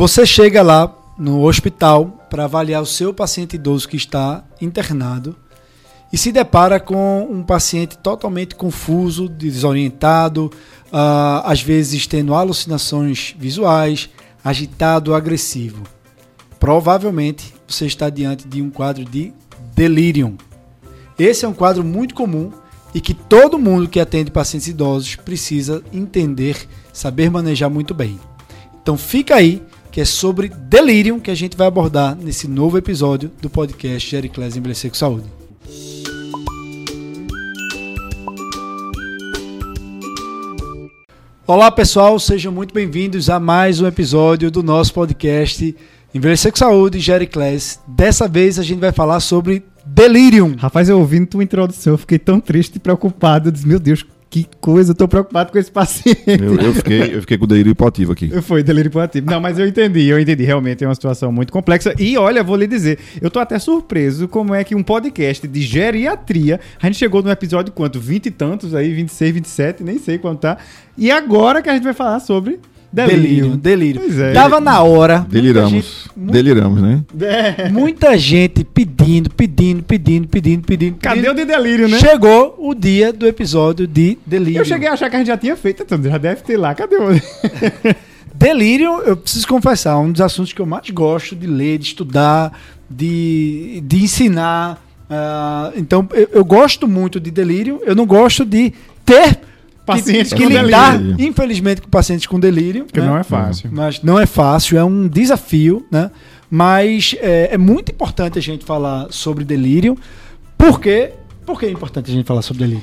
Você chega lá no hospital para avaliar o seu paciente idoso que está internado e se depara com um paciente totalmente confuso, desorientado, uh, às vezes tendo alucinações visuais, agitado, agressivo. Provavelmente você está diante de um quadro de delirium. Esse é um quadro muito comum e que todo mundo que atende pacientes idosos precisa entender, saber manejar muito bem. Então fica aí que é sobre delírio que a gente vai abordar nesse novo episódio do podcast Gericlés Envelhecer com Saúde. Olá pessoal, sejam muito bem-vindos a mais um episódio do nosso podcast Envelhecer com Saúde Gericlés. Dessa vez a gente vai falar sobre delírio. Rapaz, eu ouvindo tua introdução, eu fiquei tão triste e preocupado. Eu disse, meu Deus, que coisa, eu tô preocupado com esse paciente. Eu, eu, fiquei, eu fiquei com delírio hipoativo aqui. Foi delírio hipoativo. Não, mas eu entendi, eu entendi. Realmente é uma situação muito complexa. E olha, vou lhe dizer, eu tô até surpreso como é que um podcast de geriatria, a gente chegou no episódio quanto? 20 e tantos aí, 26, 27, nem sei quanto tá. E agora que a gente vai falar sobre Delírio. Delírio. Pois é. Tava na hora. Deliramos. Gente, Deliramos, né? É. Muita gente pedindo, pedindo, pedindo, pedindo, pedindo. Cadê o de delírio, né? Chegou o dia do episódio de delírio. Eu cheguei a achar que a gente já tinha feito, então já deve ter lá. Cadê o. delírio, eu preciso confessar, é um dos assuntos que eu mais gosto de ler, de estudar, de, de ensinar. Uh, então, eu, eu gosto muito de delírio. Eu não gosto de ter pacientes que, que lidar, delírio. infelizmente, com pacientes com delírio. Que né? não é fácil. Mas não é fácil, é um desafio, né? Mas é, é muito importante a gente falar sobre delírio. Por quê? Por que é importante a gente falar sobre delírio?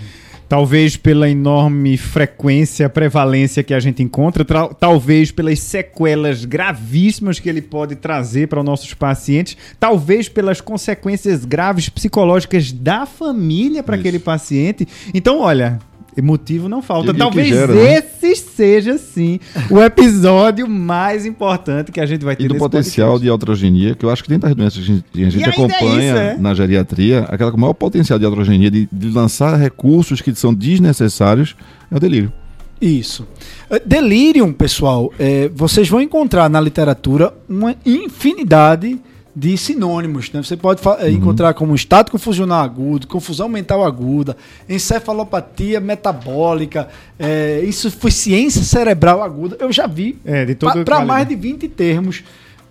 Talvez pela enorme frequência, prevalência que a gente encontra, talvez pelas sequelas gravíssimas que ele pode trazer para os nossos pacientes, talvez pelas consequências graves psicológicas da família para aquele paciente. Então, olha, motivo não falta. Talvez gera, né? esse né? seja, sim, o episódio mais importante que a gente vai ter. E do potencial podcast. de iatrogenia, que eu acho que dentro das doenças que a gente, a gente é acompanha é isso, é? na geriatria, aquela com o maior potencial de iatrogenia, de, de lançar recursos que são desnecessários, é o delírio. Isso. É, delírio, pessoal, é, vocês vão encontrar na literatura uma infinidade de sinônimos. Né? Você pode uhum. encontrar como estado confusional agudo, confusão mental aguda, encefalopatia metabólica, é, insuficiência cerebral aguda. Eu já vi é, para mais de 20 termos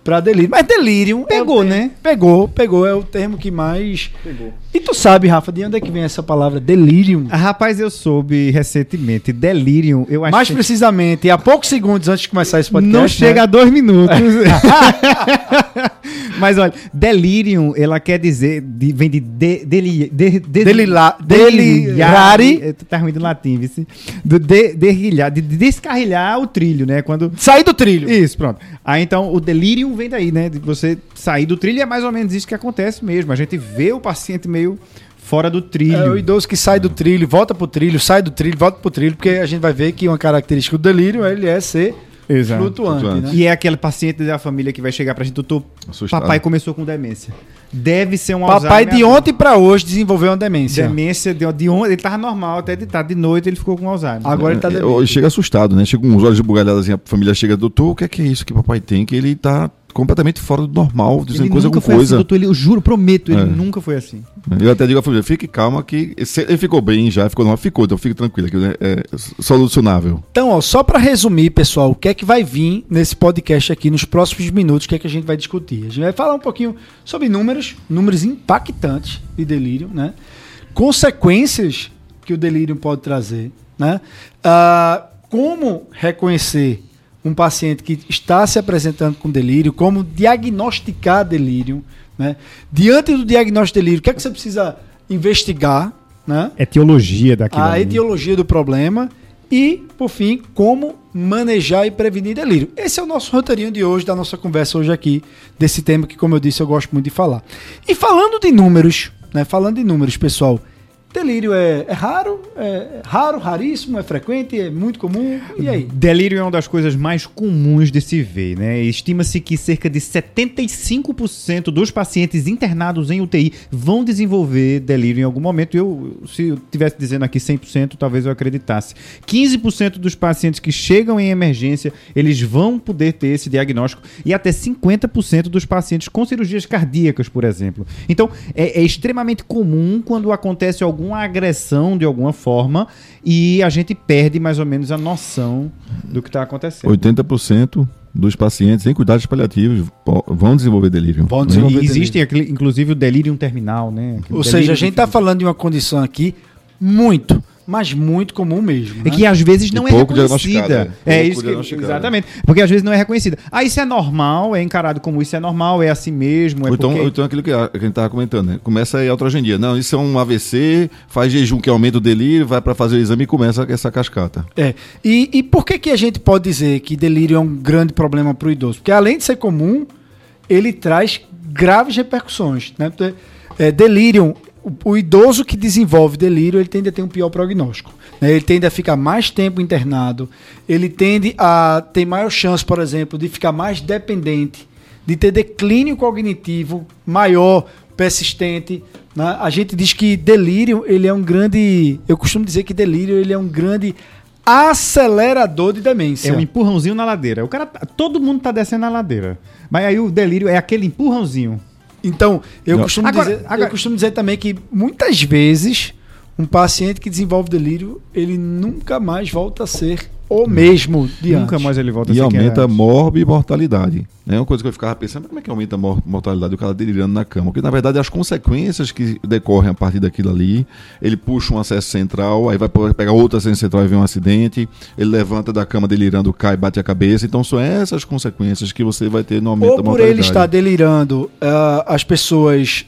para delírio. Mas delírio pegou, é né? Pegou, pegou é o termo que mais pegou. E tu sabe, Rafa, de onde é que vem essa palavra delírio? Ah, rapaz, eu soube recentemente. Delírio, eu acho Mais precisamente, há poucos segundos antes de começar esse podcast. Não né? chega a dois minutos. Mas olha, delirium, ela quer dizer, de, vem de, de, deli, de, de, Delila, delirare. Tá ruim do latim, vice. Do de, derrilhar, de, de descarrilhar o trilho, né? Quando... Sair do trilho. Isso, pronto. Aí então o delirium vem daí, né? De você sair do trilho é mais ou menos isso que acontece mesmo. A gente vê o paciente meio fora do trilho. É o idoso que sai do trilho, volta pro trilho, sai do trilho, volta pro trilho, porque a gente vai ver que uma característica do delírio ele é ser Exato. flutuante. flutuante. Né? E é aquele paciente da família que vai chegar pra gente, doutor, Assustado. papai começou com demência. Deve ser um Papai Alzheimer de ontem para hoje desenvolveu uma demência. Demência de, de ontem, ele tava normal até de tarde, de noite ele ficou com Alzheimer. Agora ele tá é, Chega assustado, né? Chega com os olhos bugalhados assim, a família chega, doutor, o que é que é isso que papai tem? Que ele tá completamente fora do normal, dizendo ele coisa com foi coisa. Assim, doutor, ele, eu juro, prometo, ele é. nunca foi assim. Eu até digo à família, fique calma que ele ficou bem já, ficou normal, ficou, então fique tranquilo, que é solucionável. Então, ó, só para resumir, pessoal, o que é que vai vir nesse podcast aqui nos próximos minutos, o que é que a gente vai discutir? A gente vai falar um pouquinho sobre números, números impactantes de delírio, né? Consequências que o delírio pode trazer, né? Uh, como reconhecer um paciente que está se apresentando com delírio, como diagnosticar delírio, né? Diante do diagnóstico de delírio, o que é que você precisa investigar, né? Etiologia daquilo. A ali. etiologia do problema e, por fim, como manejar e prevenir delírio. Esse é o nosso roteirinho de hoje, da nossa conversa hoje aqui, desse tema que, como eu disse, eu gosto muito de falar. E falando de números, né? Falando de números, pessoal, delírio é, é raro, é raro, raríssimo, é frequente, é muito comum. E aí? Delírio é uma das coisas mais comuns de se ver, né? Estima-se que cerca de 75% dos pacientes internados em UTI vão desenvolver delírio em algum momento. Eu, se eu tivesse dizendo aqui 100%, talvez eu acreditasse. 15% dos pacientes que chegam em emergência, eles vão poder ter esse diagnóstico e até 50% dos pacientes com cirurgias cardíacas, por exemplo. Então, é, é extremamente comum quando acontece alguma agressão de alguma forma e a gente perde mais ou menos a noção do que está acontecendo. 80% dos pacientes em cuidados paliativos vão desenvolver delírio. Vão né? desenvolver Existe, delírio. inclusive, o delírio terminal, né? Ou seja, a gente está falando de uma condição aqui muito, mas muito comum mesmo. Né? E que às vezes não e é reconhecida. É, é isso que, exatamente. Porque às vezes não é reconhecida. Ah, isso é normal, é encarado como isso é normal, é assim mesmo. É então, porque... então aquilo que a, que a gente estava comentando, né? Começa a autogenia. Não, isso é um AVC, faz jejum que aumenta o delírio, vai para fazer o exame e começa essa cascata. É. E, e por que, que a gente pode dizer que delírio é um grande problema para o idoso? Porque além de ser comum, ele traz graves repercussões. Né? É, delírio o, o, idoso que desenvolve delírio, ele tende a ter um pior prognóstico. Né? Ele tende a ficar mais tempo internado, ele tende a ter maior chance, por exemplo, de ficar mais dependente, de ter declínio cognitivo maior, persistente. Né? A gente diz que delírio, ele é um grande... Eu costumo dizer que delírio, ele é um grande acelerador de demência. É um empurrãozinho na ladeira. O cara, todo mundo tá descendo a ladeira. Mas aí o delírio é aquele empurrãozinho. Então, eu costumo, agora, dizer, agora... eu costumo dizer também que muitas vezes um paciente que desenvolve delírio, ele nunca mais volta a ser o mesmo de Nunca antes. mais ele volta a ser E aumenta a morbi e mortalidade. É uma coisa que eu ficava pensando, como é que aumenta a mortalidade do cara delirando na cama? Porque, na verdade, as consequências que decorrem a partir daquilo ali, ele puxa um acesso central, aí vai pegar outro acesso central e vem um acidente, ele levanta da cama delirando, cai, bate a cabeça. Então, são essas consequências que você vai ter no aumento Ou da mortalidade. Ou por ele estar delirando, uh, as pessoas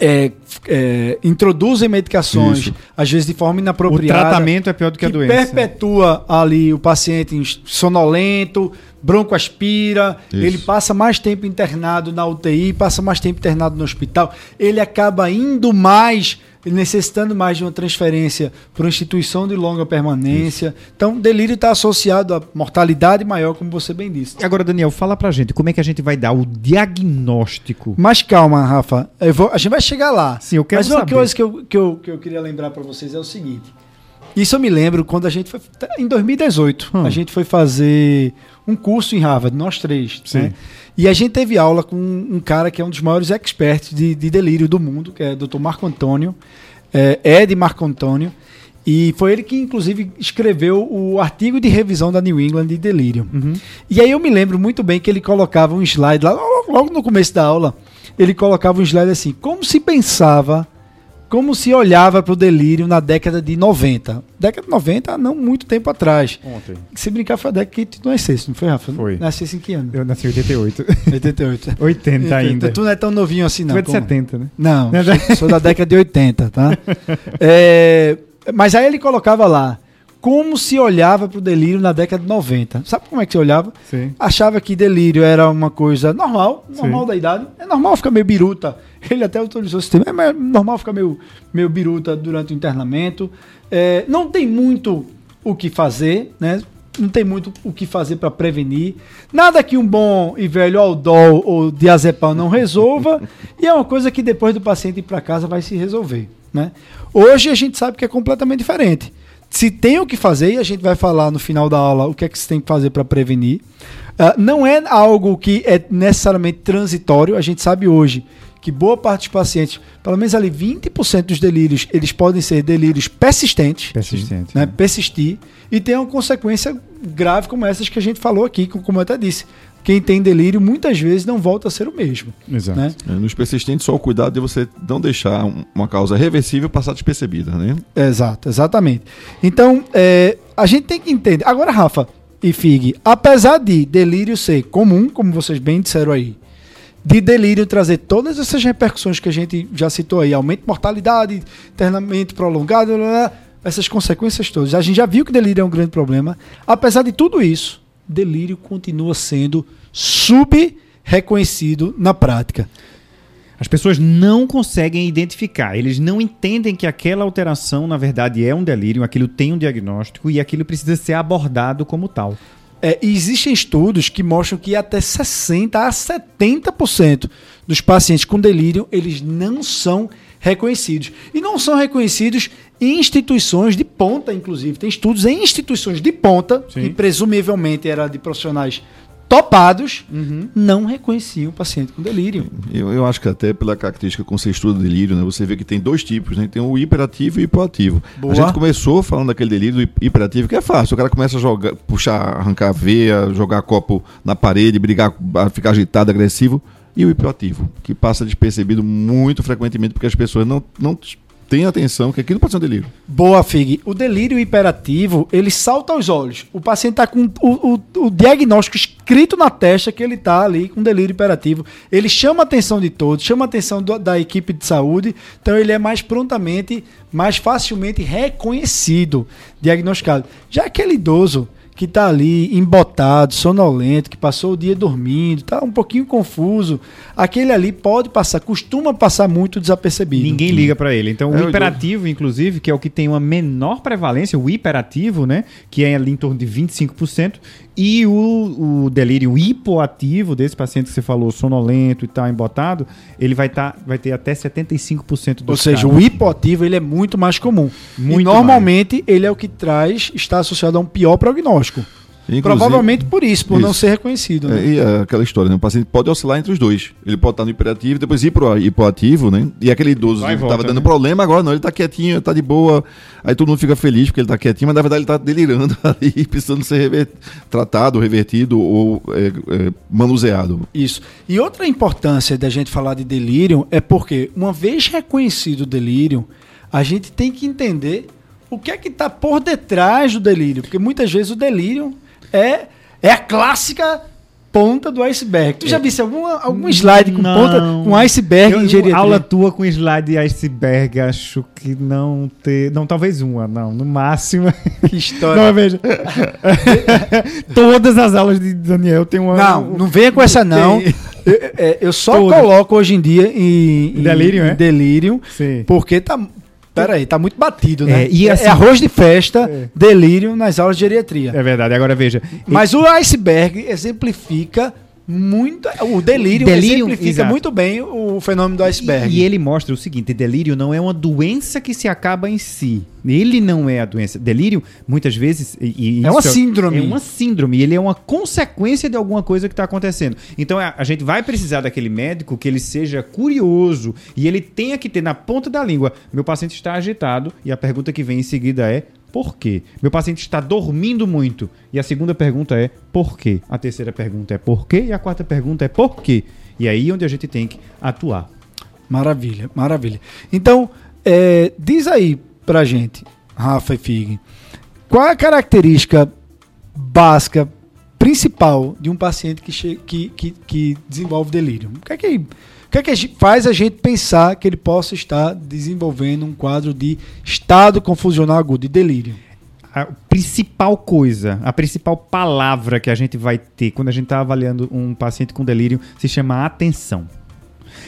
é, é, introduzem medicações, Isso. às vezes de forma inapropriada. O tratamento é pior do que, que a doença. perpetua ali o paciente sonolento, broncoaspira, Isso. ele passa mais tempo internado na UTI, passa mais tempo internado no hospital, ele acaba indo mais necessitando mais de uma transferência para uma instituição de longa permanência. Isso. Então, delírio está associado a mortalidade maior, como você bem disse. Agora, Daniel, fala para a gente como é que a gente vai dar o diagnóstico. Mas calma, Rafa, vou, a gente vai chegar lá. Sim, eu quero Mas uma saber. coisa que eu, que, eu, que eu queria lembrar para vocês é o seguinte. Isso eu me lembro quando a gente foi. Em 2018, hum. a gente foi fazer um curso em Harvard, nós três. Sim. Né? E a gente teve aula com um cara que é um dos maiores experts de, de delírio do mundo, que é o Dr. Marco Antônio, é, Ed Marco Antônio. E foi ele que, inclusive, escreveu o artigo de revisão da New England de delírio. Uhum. E aí eu me lembro muito bem que ele colocava um slide lá, logo no começo da aula, ele colocava um slide assim, como se pensava como se olhava para o delírio na década de 90. Década de 90, não muito tempo atrás. Ontem. Se brincar, foi a década que tu nascesse, não foi, Rafa? Foi. Nascesse em que ano? Eu nasci em 88. 88. 80, 80 ainda. Tu não é tão novinho assim, não. Tu é de 70, né? Não, sou, sou da década de 80, tá? É, mas aí ele colocava lá, como se olhava para o delírio na década de 90. Sabe como é que se olhava? Sim. Achava que delírio era uma coisa normal, normal Sim. da idade. É normal ficar meio biruta ele até autorizou o sistema. É normal ficar meio, meio biruta durante o internamento. É, não tem muito o que fazer, né? Não tem muito o que fazer para prevenir. Nada que um bom e velho Aldol ou diazepam não resolva. e é uma coisa que depois do paciente ir para casa vai se resolver. Né? Hoje a gente sabe que é completamente diferente. Se tem o que fazer, e a gente vai falar no final da aula o que é que se tem que fazer para prevenir. Uh, não é algo que é necessariamente transitório. A gente sabe hoje que boa parte dos pacientes, pelo menos ali 20% dos delírios, eles podem ser delírios persistentes, persistentes né? persistir, e tem uma consequência grave como essas que a gente falou aqui, como eu até disse. Quem tem delírio muitas vezes não volta a ser o mesmo. Exato. Né? É, nos persistentes, só o cuidado de você não deixar uma causa reversível passar despercebida, né? Exato, exatamente. Então, é, a gente tem que entender. Agora, Rafa e Fig, apesar de delírio ser comum, como vocês bem disseram aí, de delírio trazer todas essas repercussões que a gente já citou aí, aumento de mortalidade, internamento prolongado, essas consequências todas. A gente já viu que delírio é um grande problema. Apesar de tudo isso, delírio continua sendo sub-reconhecido na prática. As pessoas não conseguem identificar, eles não entendem que aquela alteração, na verdade, é um delírio, aquilo tem um diagnóstico e aquilo precisa ser abordado como tal. É, existem estudos que mostram que até 60% a 70% dos pacientes com delírio, eles não são reconhecidos. E não são reconhecidos em instituições de ponta, inclusive. Tem estudos em instituições de ponta, Sim. que presumivelmente era de profissionais topados, Uhum. não reconheciam o paciente com delírio. Eu, eu acho que até pela característica com você estuda delírio, né? Você vê que tem dois tipos, né? Tem o hiperativo e o hipoativo. Boa. A gente começou falando daquele delírio hiperativo, que é fácil. O cara começa a jogar, puxar, arrancar a veia, jogar copo na parede, brigar, ficar agitado, agressivo. E o hipoativo, que passa despercebido muito frequentemente porque as pessoas não, não têm atenção que aquilo pode ser um delírio. Boa, Fig. O delírio hiperativo, ele salta aos olhos. O paciente está com o, o- o diagnóstico escrito na testa que ele está ali com delírio hiperativo. Ele chama a atenção de todos, chama a atenção do- da equipe de saúde, então ele é mais prontamente, mais facilmente reconhecido, diagnosticado. Já aquele idoso que está ali embotado, sonolento, que passou o dia dormindo, está um pouquinho confuso, aquele ali pode passar, costuma passar muito desapercebido. Ninguém liga pra ele. Então, É, o eu- hiperativo, inclusive, que é o que tem uma menor prevalência, o hiperativo, né? Que é ali em torno de 25%, e o, o delírio hipoativo desse paciente que você falou, sonolento e tal, embotado, ele vai, tá, vai ter até 75% dos Ou seja, casos. o hipoativo ele é muito mais comum. Muito e normalmente ele é o que traz, está associado a um pior prognóstico. Inclusive- Provavelmente por isso, por não Isso. ser reconhecido. né? É, e é aquela história, né? O paciente pode oscilar entre os dois. Ele pode estar no hiperativo, depois ir pro hipoativo, né? E aquele idoso Vai que estava dando né? problema, agora não, ele tá quietinho, tá de boa. Aí todo mundo fica feliz porque ele tá quietinho, mas na verdade ele tá delirando ali, precisando ser rever- tratado, revertido ou é, é, manuseado. Isso. E outra importância da gente falar de delírio é porque, uma vez reconhecido o delírio, a gente tem que entender o que é que está por detrás do delírio. Porque muitas vezes o delírio é, é a clássica ponta do iceberg. Tu já visse alguma, algum slide com Não. ponta, com iceberg Eu- em geriatria? Aula tua com slide de iceberg, acho que não ter. Não, talvez uma, não. No máximo. Que história. Não, veja. Todas as aulas de Daniel tem uma. Não, não venha com essa não. Tem- Eu, é, eu só Todas. coloco hoje em dia em, em- Delírio, em é? delírio, Sim. porque tá. Pera aí, tá muito batido, né? É, e assim- é arroz de festa, É. delírio nas aulas de geriatria. É verdade. Agora veja. Mas o iceberg exemplifica muito. O delírio, Delírio, exemplifica exato. muito bem o fenômeno do iceberg. E, e ele mostra o seguinte: delírio não é uma doença que se acaba em si. Ele não é a doença. Delírio, muitas vezes. e- e É uma isso síndrome. É uma síndrome. Ele é uma consequência de alguma coisa que está acontecendo. Então a, a gente vai precisar daquele médico que ele seja curioso e ele tenha que ter na ponta da língua: meu paciente está agitado. E a pergunta que vem em seguida é: por quê? Meu paciente está dormindo muito. E a segunda pergunta é: por quê? A terceira pergunta é: por quê? E a quarta pergunta é: por quê? E é aí onde a gente tem que atuar. Maravilha, maravilha. Então, é, diz aí pra gente, Rafa e Fig, qual é a característica básica, principal de um paciente que, que, que, que desenvolve delírio? O que é que, que, é que faz a gente pensar que ele possa estar desenvolvendo um quadro de estado confusional agudo, de delírio? a principal coisa, a principal palavra que a gente vai ter quando a gente está avaliando um paciente com delírio se chama atenção.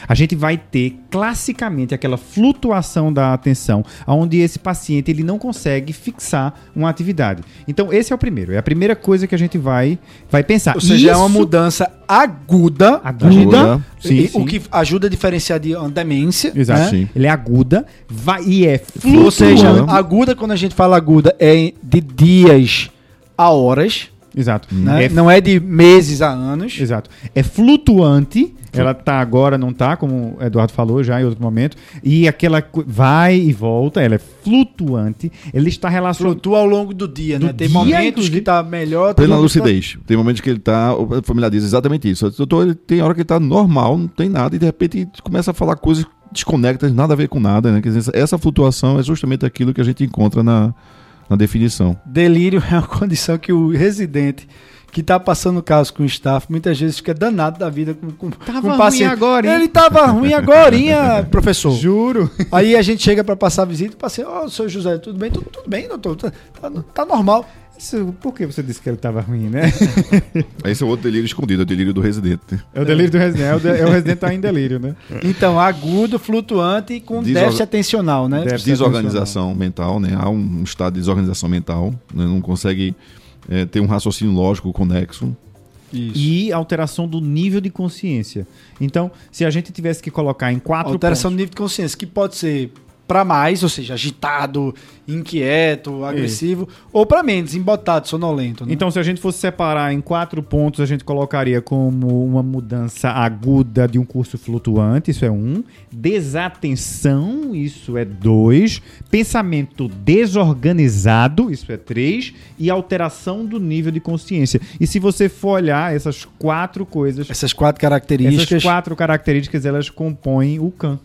A gente vai ter classicamente aquela flutuação da atenção, onde esse paciente ele não consegue fixar uma atividade. Então esse é o primeiro, é a primeira coisa que a gente vai vai pensar. Ou seja, é uma Isso- mudança aguda, Aguda. Sim, e- sim. o que ajuda a diferenciar de uma demência. Exato. né? Ele é aguda, vai e é Ou flutuante. seja, Flutuando. aguda, quando a gente fala aguda, é de dias a horas, Exato. né? É não é de meses a anos. Exato. É flutuante. Ela tá agora, não tá, como o Eduardo falou já em outro momento. E aquela vai e volta, ela é flutuante. Ele está relacionado. Flutua ao longo do dia, Do né? Tem dia, momentos inclusive. que tá melhor. que tá- lucidez. Tem momentos que ele tá. O familiar diz exatamente isso. Doutor, ele tem hora que ele tá normal, não tem nada, e de repente começa a falar coisas desconectas, nada a ver com nada, né? Quer dizer, essa flutuação é justamente aquilo que a gente encontra na, na definição. Delírio é uma condição que o residente que tá passando o caso com o staff muitas vezes fica danado da vida com, com, Tava com o ruim paciente. agora, hein? Ele tava ruim agora, professor. Juro. Aí a gente chega para passar a visita e o paciente, ó, seu José, tudo bem? Tudo, tudo bem, doutor? Tá, tá- tá normal. Isso, por que você disse que ele estava ruim, né? Esse é o outro delírio escondido, é o delírio do residente. É o delírio do residente. É o, de, é o residente tá em delírio, né? Então, agudo, flutuante e com Desorga- déficit atencional, né? Déficit Desorganização mental, né? Há um estado de desorganização mental, né? não consegue é, ter um raciocínio lógico conexo. Isso. E alteração do nível de consciência. Então, se a gente tivesse que colocar em quatro Alteração do pontos, nível de consciência, que pode ser para mais, ou seja, agitado, inquieto, agressivo, ou para menos, embotado, sonolento. Né? Então, se a gente fosse separar em quatro pontos, a gente colocaria como uma mudança aguda de um curso flutuante, isso é um. Desatenção, isso é dois. Pensamento desorganizado, isso é três. E alteração do nível de consciência. E se você for olhar essas quatro coisas, essas quatro características. essas quatro características, elas compõem o CAN.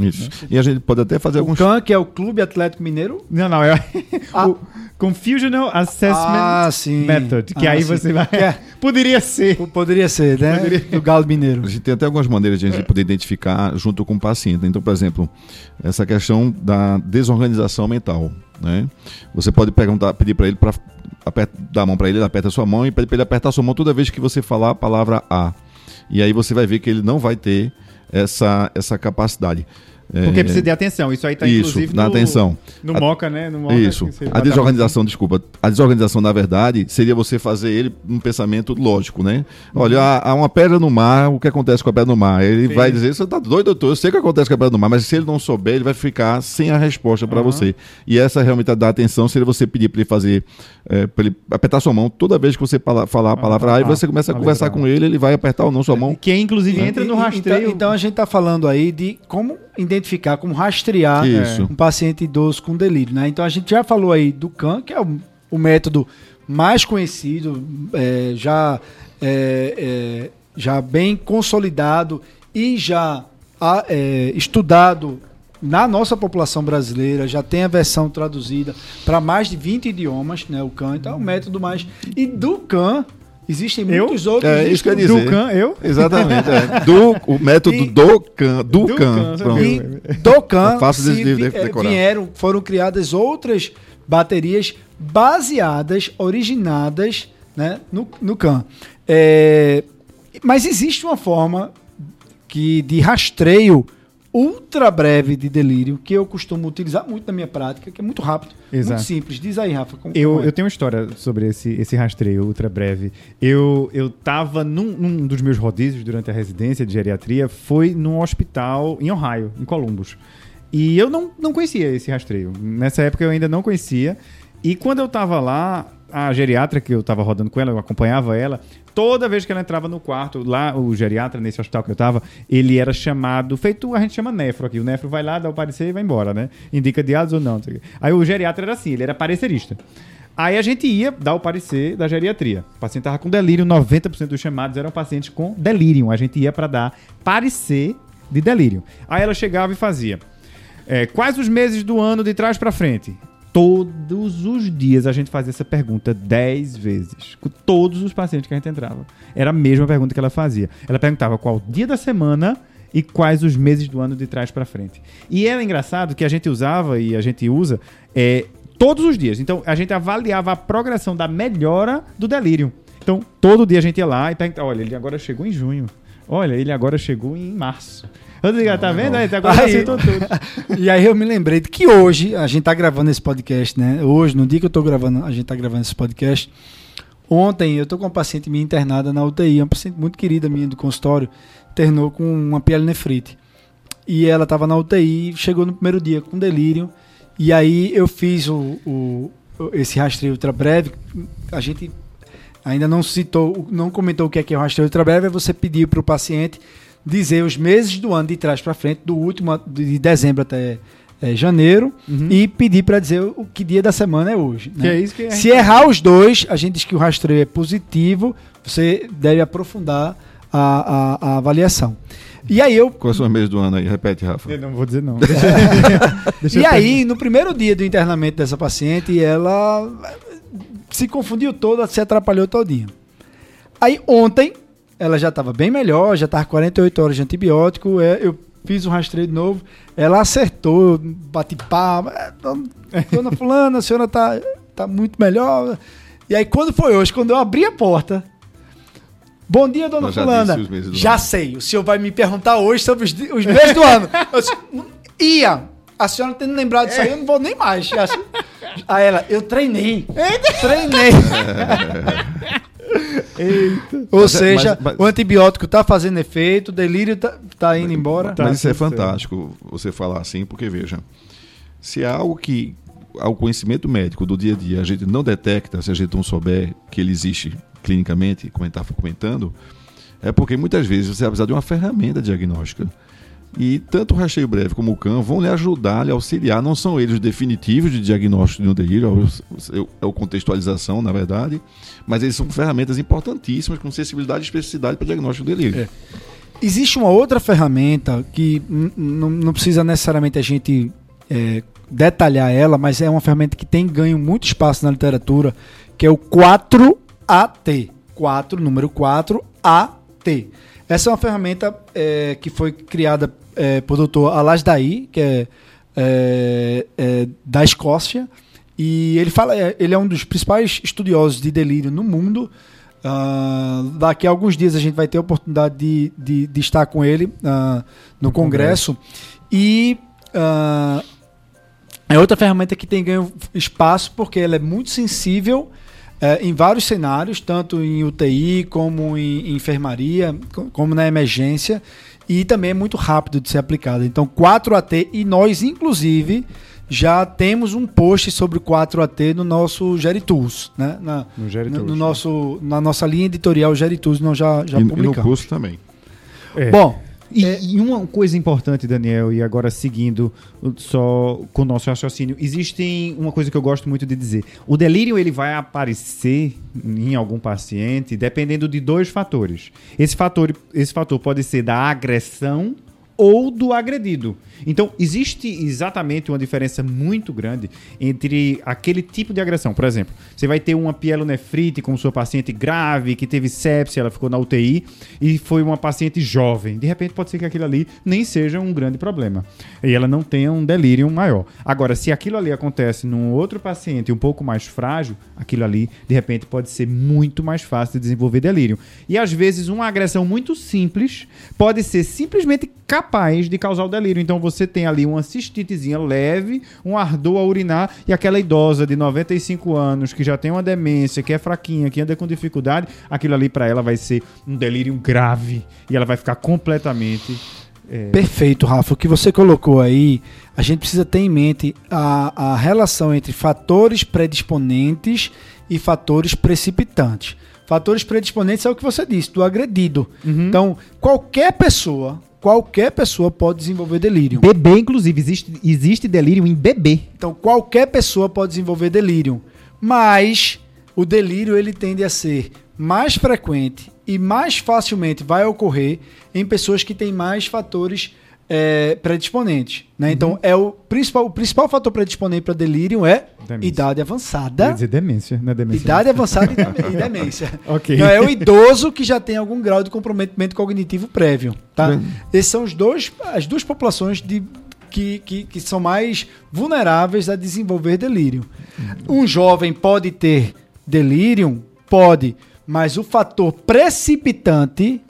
Isso. E a gente pode até fazer O alguns. CAN, que é o Clube Atlético Mineiro. Não, não, é Ah. o Confusional Assessment Ah, sim. Method, que Ah, aí sim. você vai... É- Poderia ser. Poderia ser, né? Do Galo Mineiro. A gente tem até algumas maneiras de a gente poder identificar junto com o paciente. Então, por exemplo, essa questão da desorganização mental. Né? Você pode perguntar, pedir para ele para dar a mão para ele, ele aperta a sua mão e pede para ele apertar a sua mão toda vez que você falar a palavra A. E aí você vai ver que ele não vai ter essa, essa capacidade. Porque É, precisa de atenção. Isso aí tá isso, inclusive na no, atenção. no A- Moca, né? No Moca, Isso. A desorganização, desculpa. A desorganização, na verdade, seria você fazer ele um pensamento lógico, né? Olha, há, há uma pedra no mar, o que acontece com a pedra no mar? Ele Sim. vai dizer, você tá doido, doutor? Eu sei o que acontece com a pedra no mar, mas se ele não souber, ele vai ficar sem a resposta para Aham. você. E essa realmente é da atenção seria você pedir para ele fazer, é, para ele apertar sua mão toda vez que você pala- falar a palavra Ah, A, e ah, você começa a ah, conversar legal. com ele, ele vai apertar ou não sua mão. Que inclusive entra no rastreio. Então, então a gente está falando aí de como identificar, como rastrear Isso. um paciente idoso com delírio. Né? Então a gente já falou aí do CAN, que é o, o método mais conhecido, é, já, é, é, já bem consolidado e já ah, é, estudado na nossa população brasileira, já tem a versão traduzida para mais de 20 idiomas, né, o CAN. Então é o método mais... E do CAN existem Eu? muitos outros É, isso que eu ia dizer. Do Can, eu? Exatamente. é. Do, o método E- do can. Do, Do can. can, pronto. sabe? E do CAN É decorar. vieram, foram criadas outras baterias baseadas, originadas né, no, no CAN. É, mas existe uma forma que de rastreio ultra breve de delírio que eu costumo utilizar muito na minha prática, que é muito rápido, Exato. muito simples. Diz aí, Rafa. Como, Eu, como é? eu tenho uma história sobre esse, esse rastreio ultra breve. Eu, eu tava num, num dos meus rodízios durante a residência de geriatria, foi num hospital em Ohio, em Columbus. E eu não, não conhecia esse rastreio. Nessa época eu ainda não conhecia. E quando eu tava lá, a geriatra que eu tava rodando com ela, eu acompanhava ela, toda vez que ela entrava no quarto, lá o geriatra, nesse hospital que eu tava, ele era chamado, feito, a gente chama nefro aqui. O nefro vai lá, dá o parecer e vai embora, né? Indica diálise ou não. Aí o geriatra era assim, ele era parecerista. Aí a gente ia dar o parecer da geriatria. O paciente estava com delírio, 90% dos chamados eram pacientes com delírio. A gente ia para dar parecer de delírio. Aí ela chegava e fazia. é, quais os meses do ano de trás para frente? Todos os dias a gente fazia essa pergunta 10 vezes. Com todos os pacientes que a gente entrava. Era a mesma pergunta que ela fazia. Ela perguntava qual dia da semana e quais os meses do ano de trás para frente. E era engraçado que a gente usava e a gente usa é, todos os dias. Então a gente avaliava a progressão da melhora do delírio. Então todo dia a gente ia lá e perguntava: olha, ele agora chegou em junho. Olha, ele agora chegou em março. Rodrigo, tá vendo? Aí, agora Aí- acertou tudo. E aí eu me lembrei de que hoje a gente tá gravando esse podcast, né? Hoje, no dia que eu tô gravando, a gente tá gravando esse podcast. Ontem eu tô com uma paciente minha internada na UTI, uma paciente muito querida minha do consultório, internou com uma pielonefrite. E ela tava na UTI, chegou no primeiro dia com delírio. E aí eu fiz o, o- esse rastreio ultra breve. A gente ainda não citou, não comentou o que é que é o rastreio ultra breve, é você pedir para o paciente dizer os meses do ano de trás para frente, do último de dezembro até eh, janeiro, Uhum. e pedir para dizer o que dia da semana é hoje. Que né? é isso que a Se errar os dois, a gente diz que o rastreio é positivo, você deve aprofundar a, a- a avaliação. E aí eu Quais são os meses do ano aí? Repete, Rafa. Eu não vou dizer não. Deixa e eu aí, no primeiro dia do internamento dessa paciente, ela se confundiu toda, se atrapalhou todinha. Aí ontem, ela já estava bem melhor, já estava 48 horas de antibiótico, é, eu fiz um rastreio de novo, ela acertou, bati palma, é, dona- fulana, a senhora tá, tá muito melhor. E aí, quando foi hoje, quando eu abri a porta. Bom dia, dona já Fulana. Já ano." sei, o senhor vai me perguntar hoje sobre os, os meses do ano. Eu disse, ia. A senhora tendo lembrado disso aí, eu não vou nem mais. Aí ela, eu treinei. Treinei. Ou Mas é- seja, mas- mas- o antibiótico tá fazendo efeito, o delírio tá, tá indo embora. Tá Mas isso é fantástico você falar assim, porque veja, se é algo que ao conhecimento médico do dia a dia a gente não detecta, se a gente não souber que ele existe clinicamente, como a gente estava comentando, é porque muitas vezes você vai precisar de uma ferramenta diagnóstica. E tanto o rasteio breve como o CAN vão lhe ajudar, lhe auxiliar. Não são eles os definitivos de diagnóstico de um delírio, é o- é o contextualização, na verdade, mas eles são ferramentas importantíssimas com sensibilidade e especificidade para diagnóstico do delírio. É. Existe uma outra ferramenta que não precisa necessariamente a gente é, detalhar ela, mas é uma ferramenta que tem ganho muito espaço na literatura, que é o 4AT. 4, número 4AT. Essa é uma ferramenta é, que foi criada é, Dr. Alasdair, que é, é, é, da Escócia, e ele fala, é, ele é um dos principais estudiosos de delírio no mundo. Ah, daqui a alguns dias a gente vai ter a oportunidade de, de, de estar com ele ah, no, No congresso. E ah, é outra ferramenta que tem ganho espaço porque ela é muito sensível eh, em vários cenários, tanto em UTI como em, em enfermaria, co- como na emergência, e também é muito rápido de ser aplicada. Então, 4AT, e nós, inclusive, já temos um post sobre o 4AT no nosso Geritools, né? Na, No no, Geritools. no nosso, na nossa linha editorial Geritools, nós já, já e, e no publicamos. curso também. É. Bom, E, É. e uma coisa importante, Daniel, e agora seguindo só com o nosso raciocínio, existe uma coisa que eu gosto muito de dizer. O delírio ele vai aparecer em algum paciente dependendo de dois fatores. Esse fator, esse fator pode ser da agressão ou do agredido. Então, existe exatamente uma diferença muito grande entre aquele tipo de agressão. Por exemplo, você vai ter uma pielonefrite com sua paciente grave, que teve sepsia, ela ficou na UTI, e foi uma paciente jovem. De repente, pode ser que aquilo ali nem seja um grande problema. E ela não tenha um delírio maior. Agora, se aquilo ali acontece num outro paciente um pouco mais frágil, aquilo ali, de repente, pode ser muito mais fácil de desenvolver delírio. E às vezes, uma agressão muito simples pode ser simplesmente capaz de causar o delírio. Então você tem ali uma cistitezinha leve, um ardor a urinar e aquela idosa de 95 anos que já tem uma demência, que é fraquinha, que anda com dificuldade, aquilo ali para ela vai ser um delírio grave e ela vai ficar completamente é, Perfeito, Rafa. O que você colocou aí, a gente precisa ter em mente a, a relação entre fatores predisponentes e fatores precipitantes. Fatores predisponentes é o que você disse, do agredido. Uhum. Então, qualquer pessoa, qualquer pessoa pode desenvolver delírio. Bebê, inclusive, existe, existe delírio em bebê. Então, qualquer pessoa pode desenvolver delírio, mas o delírio ele tende a ser mais frequente e mais facilmente vai ocorrer em pessoas que têm mais fatores é, predisponentes. Né? Então, é o principal, o principal fator predisponente para delírio é Demência. idade Quer avançada. dizer demência, não é demência. Idade avançada e dem- demência. Ok. Então, é o idoso que já tem algum grau de comprometimento cognitivo prévio. Tá? Bem. Esses são os dois, as duas populações de, que, que, que são mais vulneráveis a desenvolver delírio. Um jovem pode ter delírio? Pode, mas o fator precipitante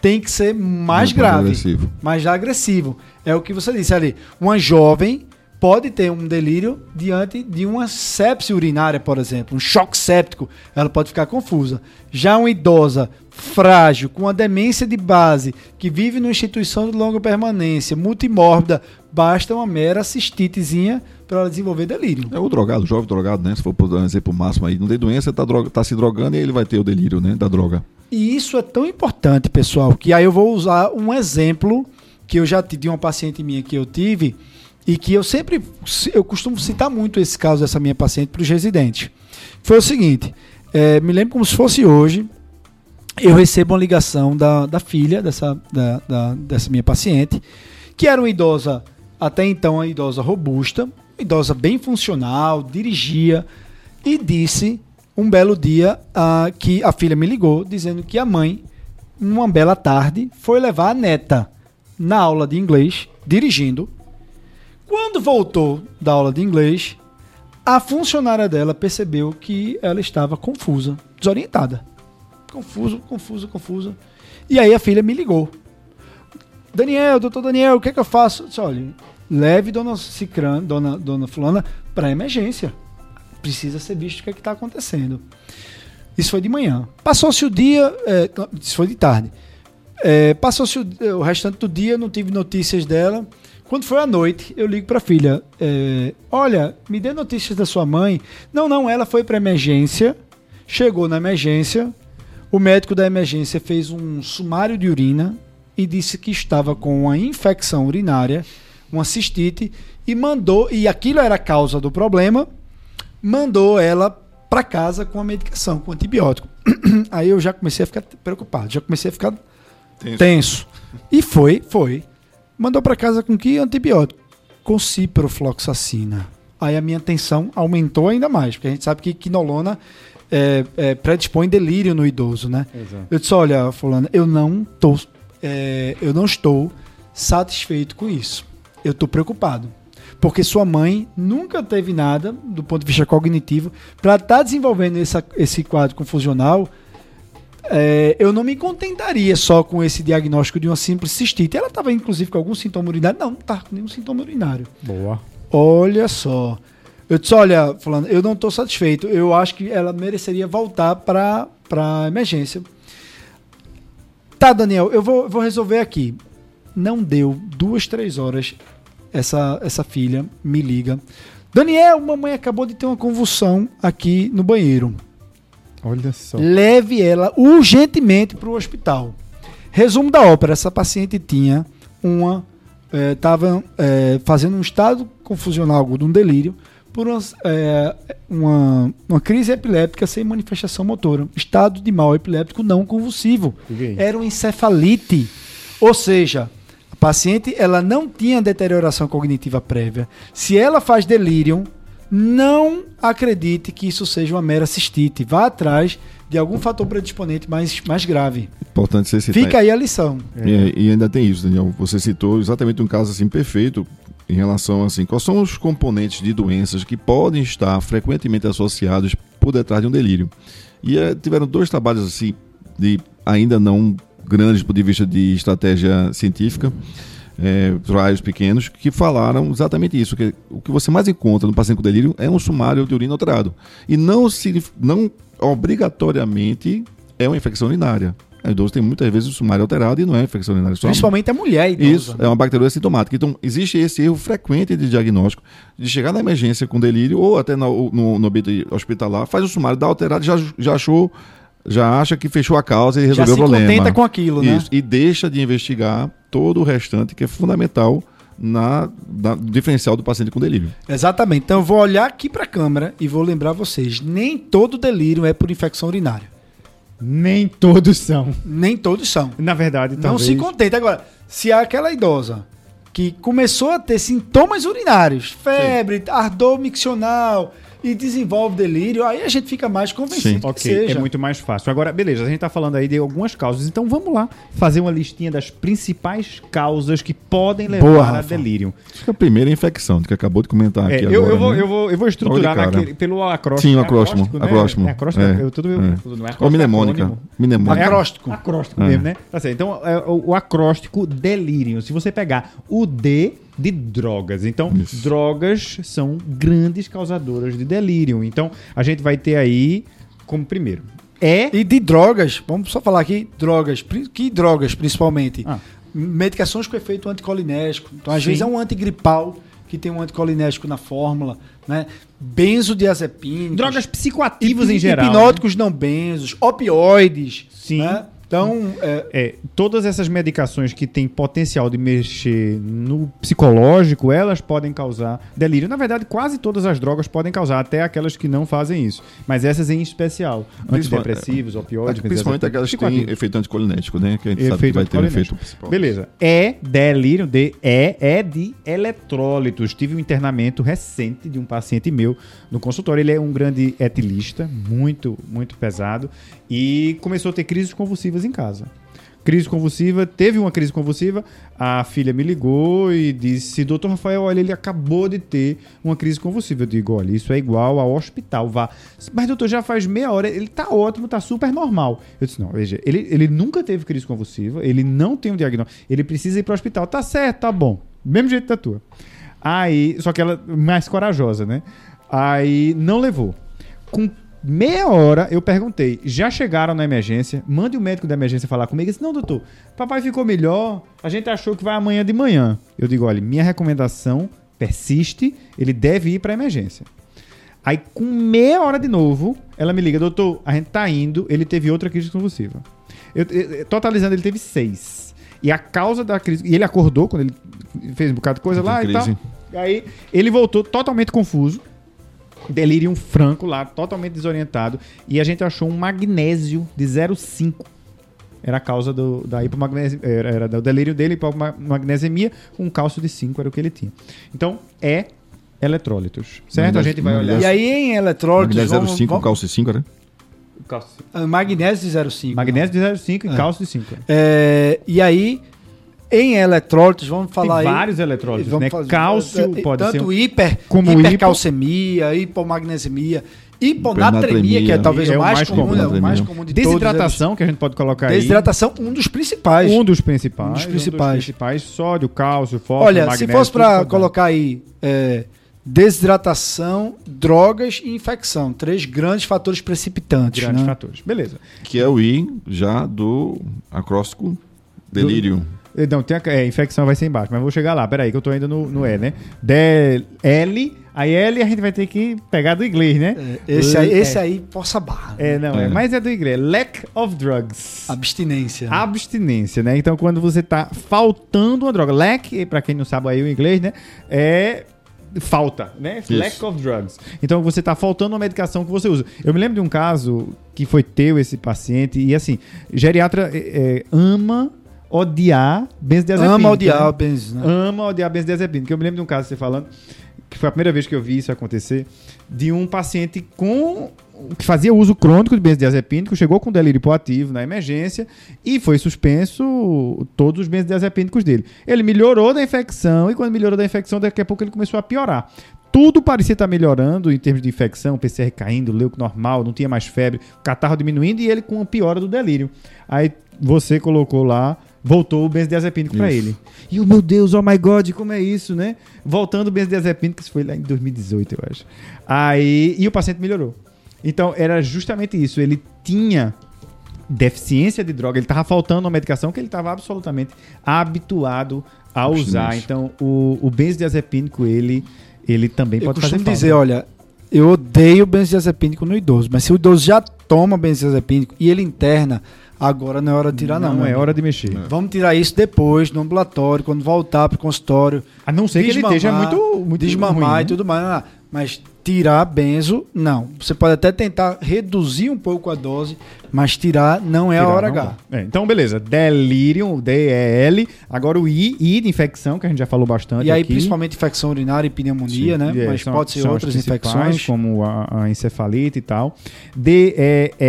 tem que ser mais Muito grave, agressivo. mais agressivo. É o que você disse ali. Uma jovem pode ter um delírio diante de uma sepse urinária, por exemplo, um choque séptico. Ela pode ficar confusa. Já uma idosa frágil, com uma demência de base, que vive numa instituição de longa permanência, multimórbida, basta uma mera cistitezinha para ela desenvolver delírio. É o drogado, o jovem drogado, né? Se for por dar um exemplo máximo aí, não tem doença, tá, droga, tá se drogando e ele vai ter o delírio, né? Da droga. E isso é tão importante, pessoal, que aí eu vou usar um exemplo que eu já tive de uma paciente minha que eu tive e que eu sempre eu costumo citar muito esse caso dessa minha paciente para os residentes. Foi o seguinte, é, me lembro como se fosse hoje, eu recebo uma ligação da, da filha dessa, da, da- dessa minha paciente, que era uma idosa, até então uma idosa robusta, idosa bem funcional, dirigia, e disse um belo dia ah, que a filha me ligou dizendo que a mãe, numa bela tarde, foi levar a neta na aula de inglês, dirigindo. Quando voltou da aula de inglês, A funcionária dela percebeu que ela estava confusa, desorientada. Confuso, confusa, confusa. E aí a filha me ligou. Daniel, doutor Daniel, o que é que eu faço? Eu disse, olha, leve dona Cicrana, dona, dona Fulana para emergência. Precisa ser visto o que é está acontecendo. Isso foi de manhã. Passou-se o dia, é, isso foi de tarde. É, Passou-se o, o, restante do dia, não tive notícias dela. Quando foi à noite, eu ligo para a filha: é, Olha, me dê notícias da sua mãe. Não, não, ela foi para emergência, chegou na emergência. O médico da emergência fez um sumário de urina e disse que estava com uma infecção urinária, uma cistite, e mandou, e aquilo era a causa do problema, mandou ela para casa com a medicação, com antibiótico. Aí eu já comecei a ficar preocupado, já comecei a ficar tenso. tenso. E foi, foi. Mandou para casa com que antibiótico? Com ciprofloxacina. Aí a minha tensão aumentou ainda mais, porque a gente sabe que quinolona é, é, predispõe delírio no idoso, né? Exato. Eu disse, olha, fulano, eu não tô é, eu não estou satisfeito com isso. Eu estou preocupado. Porque sua mãe nunca teve nada, do ponto de vista cognitivo, para estar tá desenvolvendo essa, esse quadro confusional. É, eu não me contentaria só com esse diagnóstico de uma simples cistite. Ela estava, inclusive, com algum sintoma urinário. Não, não estava com nenhum sintoma urinário. Boa. Olha só. Eu disse, olha, falando, eu não estou satisfeito. Eu acho que ela mereceria voltar para a emergência. Tá, Daniel, eu vou, vou resolver aqui. Não deu duas, três horas. Essa, essa filha me liga. Daniel, mamãe acabou de ter uma convulsão aqui no banheiro. Olha só. Leve ela urgentemente para o hospital. Resumo da ópera: essa paciente tinha uma. Estava é, é, fazendo um estado confusional agudo, um delírio, por uma, é, uma, uma, crise epiléptica sem manifestação motora. Estado de mal epiléptico não convulsivo. Era uma encefalite. Ou seja, a paciente ela não tinha deterioração cognitiva prévia. Se ela faz delírio, não acredite que isso seja uma mera cistite. Vá atrás de algum fator predisponente mais, mais grave. Importante você citar. Fica aí a lição. É. E, e, ainda tem isso, Daniel. Você citou exatamente um caso assim perfeito em relação assim, quais são os componentes de doenças que podem estar frequentemente associados por detrás de um delírio. E é, tiveram dois trabalhos assim de ainda não grandes do ponto de vista de estratégia científica, é, trials pequenos, que falaram exatamente isso, que o que você mais encontra no paciente com delírio é um sumário de urina alterado. E não, se, não obrigatoriamente é uma infecção urinária. A idoso tem muitas vezes o sumário alterado e não é infecção urinária. Só Principalmente a mulher idosa. Isso, né? é uma bacteriose sintomática. Então, existe esse erro frequente de diagnóstico, de chegar na emergência com delírio ou até no, no, no hospitalar, faz o sumário, dá alterado, já, já achou já acha que fechou a causa e resolveu o problema. Já se contenta com aquilo, né? Isso, e deixa de investigar todo o restante que é fundamental na, na diferencial do paciente com delírio. Exatamente. Então eu vou olhar aqui para a câmera e vou lembrar vocês, nem todo delírio é por infecção urinária. Nem todos são. Nem todos são. Na verdade, Não talvez... se contente. Agora, se há aquela idosa que começou a ter sintomas urinários, febre, Sim. ardor miccional, e desenvolve delírio, aí a gente fica mais convencido Sim. Ok, seja. é muito mais fácil. Agora, beleza, a gente está falando aí de algumas causas, então vamos lá fazer uma listinha das principais causas que podem levar Boa, a delírio. Acho que a primeira é a infecção, que acabou de comentar é, aqui eu, agora, eu, vou, né? eu, vou, eu vou estruturar naquele, pelo acróstico. Sim, o acróstico. É acróstico, né? É acróstico, é. eu tudo é. não é Ou mnemônica. mnemônica. Acróstico. Acróstico mesmo, né? Tá certo. Então, é, o, o acróstico delírio. Se você pegar o D de drogas. Então, Isso. drogas são grandes causadoras de delírio. Então, a gente vai ter aí como primeiro. É. E de drogas, vamos só falar aqui, drogas. Que drogas, principalmente? Ah. Medicações com efeito anticolinéstico. Então, às Sim. vezes é um antigripal que tem um anticolinéstico na fórmula, né? Benzodiazepínicos. Drogas psicoativas em geral. Hipnóticos né? não benzos, opioides. Sim. Né? Então, é... é... todas essas medicações que têm potencial de mexer no psicológico, elas podem causar delírio. Na verdade, quase todas as drogas podem causar, até aquelas que não fazem isso. Mas essas em especial. Antidepressivos, é, opioides... Principalmente aquelas que têm efeito anticolinético, né? Que a gente efeito sabe que vai ter um efeito principal. Beleza. É delírio, de, é, é de eletrólitos. Tive um internamento recente de um paciente meu no consultório. Ele é um grande etilista, muito, muito pesado. E começou a ter crises convulsivas em casa. crise convulsiva, teve uma crise convulsiva, a filha me ligou e disse, doutor Rafael, olha, ele acabou de ter uma crise convulsiva. Eu digo, olha, isso é igual ao hospital, vá. Mas doutor, já faz meia hora, ele tá ótimo, tá super normal. Eu disse, não, veja, ele, ele nunca teve crise convulsiva, ele não tem um diagnóstico, ele precisa ir pro hospital. Tá certo, tá bom. Mesmo jeito da tua. Aí, só que ela mais corajosa, né? Aí não levou. Com meia hora eu perguntei: já chegaram na emergência? Mande o médico da emergência falar comigo. Ele disse: não, doutor, papai ficou melhor. A gente achou que vai amanhã de manhã. Eu digo: olha, minha recomendação persiste, ele deve ir para emergência. Aí, com meia hora de novo, ela me liga: doutor, a gente tá indo, ele teve outra crise convulsiva. Eu, eu- totalizando, ele teve seis. E a causa da crise. E ele acordou quando ele fez um bocado de coisa lá e Crise. tal. Aí ele voltou totalmente confuso. Delírio franco lá, totalmente desorientado. E a gente achou um magnésio de 0,5. Era a causa do, da hipomagnesemia. Era, era do delírio dele, hipomagnesemia, com cálcio de 5 era o que ele tinha. Então, é eletrólitos. Certo? Magnésio- a gente vai olhar. E aí em eletrólitos. Magnésio vamos- 05, vamos- cálcio 5, né? Cálcio. ah, Magnésio de 0,5. Magnésio de 0,5 e É. cálcio de 5. É, e aí, em eletrólitos, vamos falar Tem aí. vários eletrólitos, vamos né? fazer- Cálcio eh, pode ser tanto um- hiper, como hipercalcemia, hipomagnesemia, hiponatremia, que é talvez É o mais mais comum, comum, é o mais comum de todos. Desidratação, que a gente pode colocar aí. Desidratação, um dos principais. Um dos principais. Um dos principais. principais. Sódio, cálcio, fósforo, Olha, se magnésio, fosse tudo para colocar aí é, desidratação, drogas e infecção, três grandes fatores precipitantes. Grandes né? fatores. Beleza. Que é o I já do acróstico delírio. Eh, Não, tem a é, infecção vai ser embaixo, mas vou chegar lá. Peraí, que eu tô ainda no, no E, né? D, L, aí L a gente vai ter que pegar do inglês, né? É, Esse aí, É. esse aí possa barra. É, não, é. É. mas é do inglês. Lack of drugs. Abstinência. Abstinência, né? Então, quando você tá faltando uma droga, lack, pra quem não sabe aí o inglês, né? É falta, né? Isso. Lack of drugs. Então, você tá faltando uma medicação que você usa. Eu me lembro de um caso que foi teu, esse paciente, e assim, geriatra é, é, ama odiar benzodiazepina. Ama odiar né? o benzo, né? ama odiar benzodiazepina. Que eu me lembro de um caso você falando, que foi a primeira vez que eu vi isso acontecer, de um paciente com que fazia uso crônico de benzodiazepínico, chegou com delírio hipoativo na emergência e foi suspenso todos os benzodiazepínicos dele. Ele melhorou da infecção e quando melhorou da infecção, daqui a pouco ele começou a piorar. Tudo parecia estar melhorando em termos de infecção, PCR caindo, leuco normal, não tinha mais febre, catarro diminuindo e ele com a piora do delírio. Aí você colocou lá, voltou o benzodiazepínico para ele. E o meu Deus, oh my God, como é isso, né? Voltando o benzodiazepínico, isso foi lá em 2018, eu acho. Aí, e o paciente melhorou. Então, era justamente isso. Ele tinha deficiência de droga, ele estava faltando uma medicação que ele estava absolutamente habituado a usar. Então, o, o benzodiazepínico, ele, ele também Eu pode fazer falta. dizer, olha, eu odeio benzodiazepínico no idoso, mas se o idoso já toma benzodiazepínico e ele interna, agora não é hora de tirar não. não é amigo. hora de mexer. Vamos tirar isso depois, no ambulatório, quando voltar pro consultório. A não ser que ele esteja muito, muito desmamar ruim, e né? tudo mais. Mas tirar benzo, não. Você pode até tentar reduzir um pouco a dose, mas tirar não é a Tirar, hora não H. É, então, beleza. Delirium, D-E-L. Agora o I, I de infecção, que a gente já falou bastante E aí, aqui. principalmente infecção urinária e pneumonia, Sim, né? é, mas são- pode ser outras infecções. Como a, a encefalite e tal.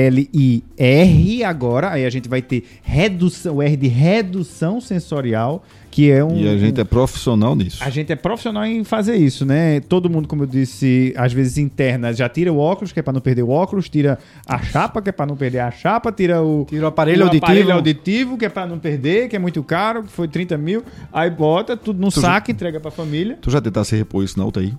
D-E-L-I-R agora. Aí a gente vai ter redução, o R de redução sensorial, que é um... E a gente é profissional nisso. A gente é profissional em fazer isso, né? Todo mundo, como eu disse, às vezes interna, já tira o óculos, que é pra não perder o óculos, tira a chapa, que é pra não perder a chapa, tira o, Tira o aparelho o auditivo. aparelho auditivo, que é pra não perder, que é muito caro, que foi 30 mil, aí bota tudo num Tu saco, entrega pra família. Tu já tentasse repor isso na UTI?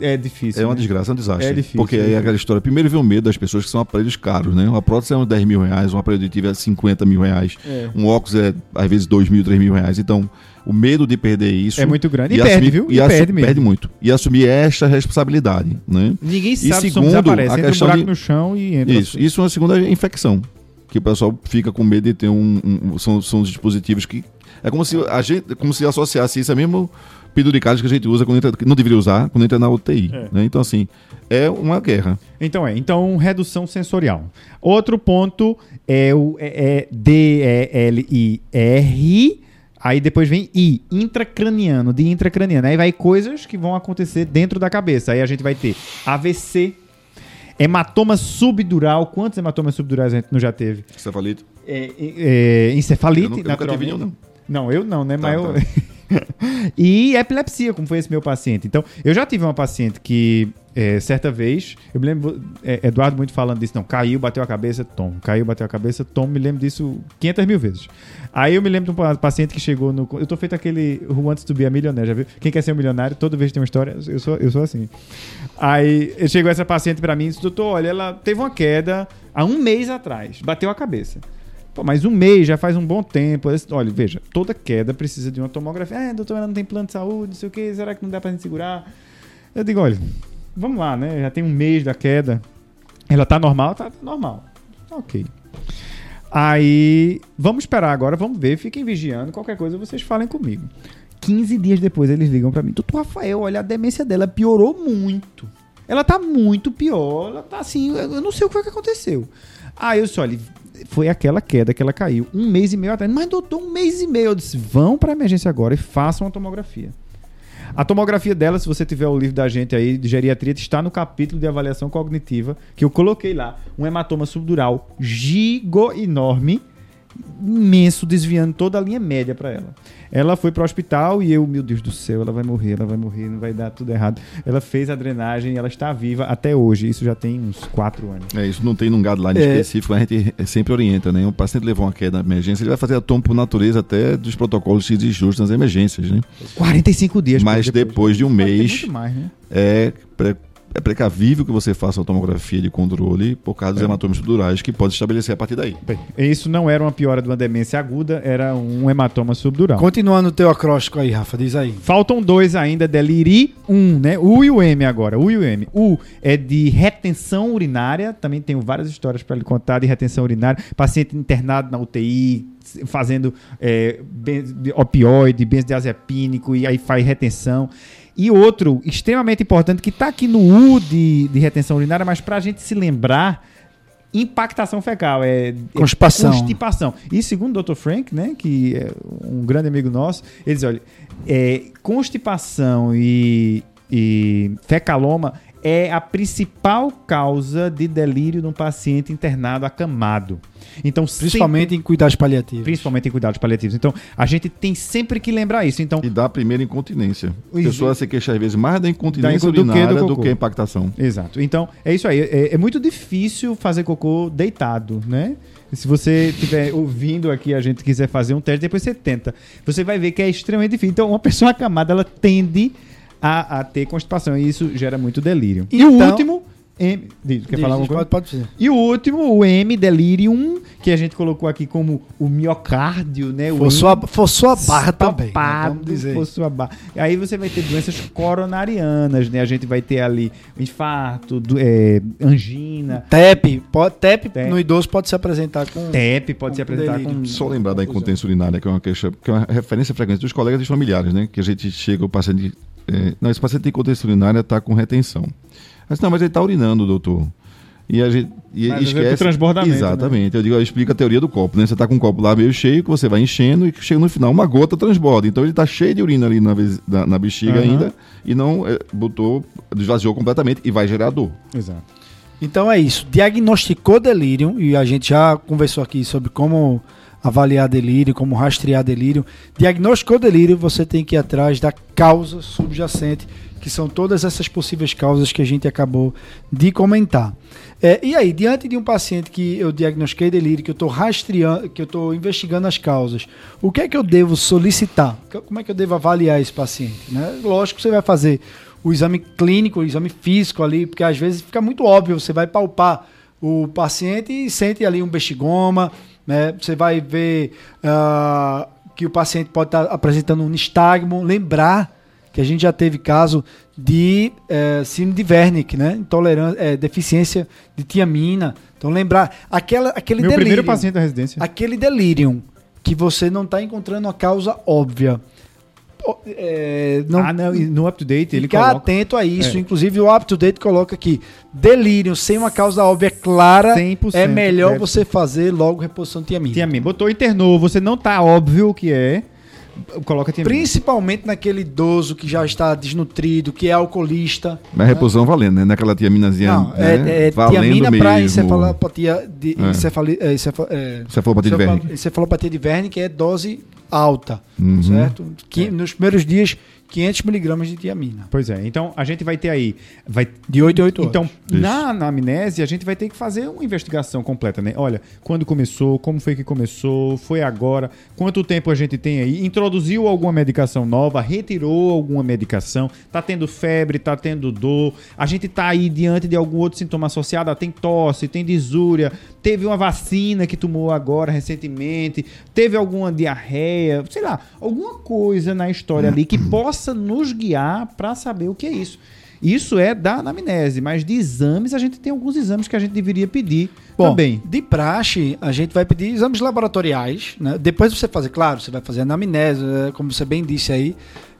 É difícil. É uma né? desgraça, é um desastre. É difícil, Porque é aí é difícil. aquela história. Primeiro vem o medo das pessoas que são aparelhos caros, né? Uma prótese é uns 10 mil reais, um aparelho auditivo é 50 mil reais. É. Um óculos é, às vezes, 2 mil, 3 mil reais. Então, o medo de perder isso. É muito grande. E, assumir- perde, viu? E, assu- perde mesmo. muito. E assumir esta responsabilidade, né? Ninguém E sabe som segundo, desaparece. a Entra um buraco de- no chão e entra. Isso. Isso é uma segunda infecção. Que o pessoal fica com medo de ter um. um- são, são os dispositivos que. É como se a gente. Como se associasse isso a mesmo penduricalhos que a gente usa quando entra, que não deveria usar quando entra na UTI. É. né? Então, assim, é uma guerra. Então é, então redução sensorial. Outro ponto é o é, é D-E-L-I-R. Aí depois vem I, intracraniano, de intracraniano. Aí vai coisas que vão acontecer dentro da cabeça. Aí a gente vai ter AVC, hematoma subdural. Quantos hematomas subdurais a gente não já teve? Cefalito. é, é, encefalite, Eu nunca- nunca tive naturalmente. nenhum, não. Não, eu não, né? Tá, Mas eu... e epilepsia, como foi esse meu paciente. Então, eu já tive uma paciente que, é, certa vez, eu me lembro, é, Eduardo muito falando disso, não, caiu, bateu a cabeça, tom, caiu, bateu a cabeça, tom, me lembro disso 500 mil vezes. Aí eu me lembro de um pa- paciente que chegou no. Eu tô feito aquele Who Wants to be a Millionaire, já viu? Quem quer ser um milionário, toda vez tem uma história, eu sou, eu sou assim. Aí chegou essa paciente pra mim e disse: Doutor, olha, ela teve uma queda há um mês atrás, bateu a cabeça. Pô, mas um mês já faz um bom tempo. Olha, veja, toda queda precisa de uma tomografia. É, doutor, ela não tem plano de saúde, não sei o que, será que não dá pra gente segurar? Eu digo, olha, vamos lá, né? Já tem um mês da queda. Ela tá normal? Tá normal. Tá ok. Aí, vamos esperar agora, vamos ver, fiquem vigiando, qualquer coisa vocês falem comigo. 15 dias depois eles ligam pra mim, doutor Rafael, olha, a demência dela piorou muito. Ela tá muito pior, ela tá assim, eu não sei o que foi que aconteceu. Aí eu disse, olha, foi aquela queda que ela caiu um mês e meio atrás. Mas doutor, um mês e meio. Eu disse, vão pra emergência agora e façam uma tomografia. A tomografia dela, se você tiver o livro da gente aí de geriatria, está no capítulo de avaliação cognitiva, que eu coloquei lá. Um hematoma subdural gigo enorme, imenso, desviando toda a linha média para ela. Ela foi para o hospital e eu, meu Deus do céu, ela vai morrer, ela vai morrer, não vai dar tudo errado. Ela fez a drenagem, ela está viva até hoje. Isso já tem uns quatro anos. É, isso não tem num guideline É. específico, a gente sempre orienta, né? O paciente levou uma queda na emergência, ele vai fazer a tomo por natureza até dos protocolos X e justos nas emergências, né? 45 dias. Mas depois de um mês- mais, né? É, é precavível que você faça uma tomografia de controle por causa dos É. hematomas subdurais que pode estabelecer a partir daí. Bem, isso não era uma piora de uma demência aguda, era um hematoma subdural. Continuando o teu acróstico aí, Rafa, diz aí. Faltam dois ainda, deliri um, né? O e o M agora, o e o M. O é de retenção urinária, também tenho várias histórias para lhe contar de retenção urinária. Paciente internado na UTI, fazendo é, opioide, benzodiazepínico, e aí faz retenção. E outro, extremamente importante, que está aqui no U de, de retenção urinária, mas para a gente se lembrar, impactação fecal, é Constipação. constipação. E segundo o Dr. Frank, né, que é um grande amigo nosso, ele diz, olha, é, constipação e, e fecaloma é a principal causa de delírio num paciente internado acamado. Então, Principalmente em cuidados paliativos. principalmente em cuidados paliativos. Então, a gente tem sempre que lembrar isso. Então, E dá a primeira incontinência. A Isso. pessoa se queixa às vezes mais da incontinência Da do que do do que a impactação. Exato. Então, é isso aí. É, é muito difícil fazer cocô deitado, né? Se você estiver ouvindo aqui a gente quiser fazer um teste, depois você tenta. Você vai ver que é extremamente difícil. Então, uma pessoa acamada, ela tende a, a ter constipação e isso gera muito delírio. e o Então- último... M, diz, quer Diz, falar diz, alguma coisa? pode, pode. E o último, o M delirium, que a gente colocou aqui como o miocárdio, né? O Forçou a, forçou a barra também. né? Tapado, Vamos dizer. forçou a barra. Aí você vai ter doenças coronarianas, né? A gente vai ter ali infarto, do- é, angina, TEP, pode, TEP, TEP. no idoso pode se apresentar com. TEP, pode Com se apresentar delírio. com... Só lembrar da confusão. incontinência urinária, que é uma queixa, que é uma referência frequente dos colegas e familiares, né? Que a gente chega, o paciente. É, não, esse paciente tem incontinência urinária, está com retenção. Mas não, mas ele está urinando, doutor. E a gente e Mas é esquece. do transbordamento, Exatamente. Eu digo, eu explico a teoria do copo, né? Você está com um copo lá meio cheio, que você vai enchendo e chega no final, uma gota transborda. Então ele está cheio de urina ali na, na, na bexiga Aham. ainda e não é, botou, esvaziou completamente e vai gerar dor. Exato. Então é isso. Diagnosticou delírio, e a gente já conversou aqui sobre como avaliar delírio, como rastrear delírio. Diagnosticou delírio, você tem que ir atrás da causa subjacente, que são todas essas possíveis causas que a gente acabou de comentar. É, e aí, diante de um paciente que eu diagnostiquei delírio, que eu estou rastreando, que eu estou investigando as causas, o que é que eu devo solicitar? Como é que eu devo avaliar esse paciente? Né? Lógico você vai fazer o exame clínico, o exame físico ali, porque às vezes fica muito óbvio, você vai palpar o paciente e sente ali um bexigoma, né? Você vai ver ah, que o paciente pode estar apresentando um nistagmo, lembrar que a gente já teve caso de eh, síndrome de Wernicke, né? Intolerância, eh, deficiência de tiamina. Então lembrar aquela, aquele Meu delírio, primeiro paciente da residência. aquele delírio que você não está encontrando uma causa óbvia. Eh, não, ah, não, no up-to-date ele Ficar coloca... atento a isso. É. Inclusive, o UpToDate coloca aqui: delírio sem uma causa óbvia clara 100% é melhor deve você fazer logo reposição de tiamina. Mesmo. Botou, internou, você não tá óbvio o que é. Coloca. Principalmente naquele idoso que já está desnutrido, que é alcoolista. Mas reposição valendo, né? Naquela tiaminazinha. Não, né? é, é valendo tiamina para mesmo. encefalopatia de, É. encefali, é, encefal- é, Cefalopatia de Wernicke. encefalopatia de Wernicke, que é dose alta, Uhum. certo? Que, Nos primeiros dias, 500 miligramas de tiamina. Pois é, então a gente vai ter aí. Vai De 8 a 8 horas. Então, na anamnese, a gente vai ter que fazer uma investigação completa, né? Olha, quando começou, como foi que começou, foi agora, quanto tempo a gente tem aí, introduziu alguma medicação nova, retirou alguma medicação, tá tendo febre, tá tendo dor, a gente tá aí diante de algum outro sintoma associado, ah, tem tosse, tem disúria, teve uma vacina que tomou agora recentemente, teve alguma diarreia, sei lá, alguma coisa na história ali que possa nos guiar para saber o que é isso. Isso é da anamnese, mas de exames a gente tem alguns exames que a gente deveria pedir Bom, também. de praxe, a gente vai pedir exames laboratoriais, né? Depois você fazer, claro, você vai fazer anamnese, né? como você bem disse aí,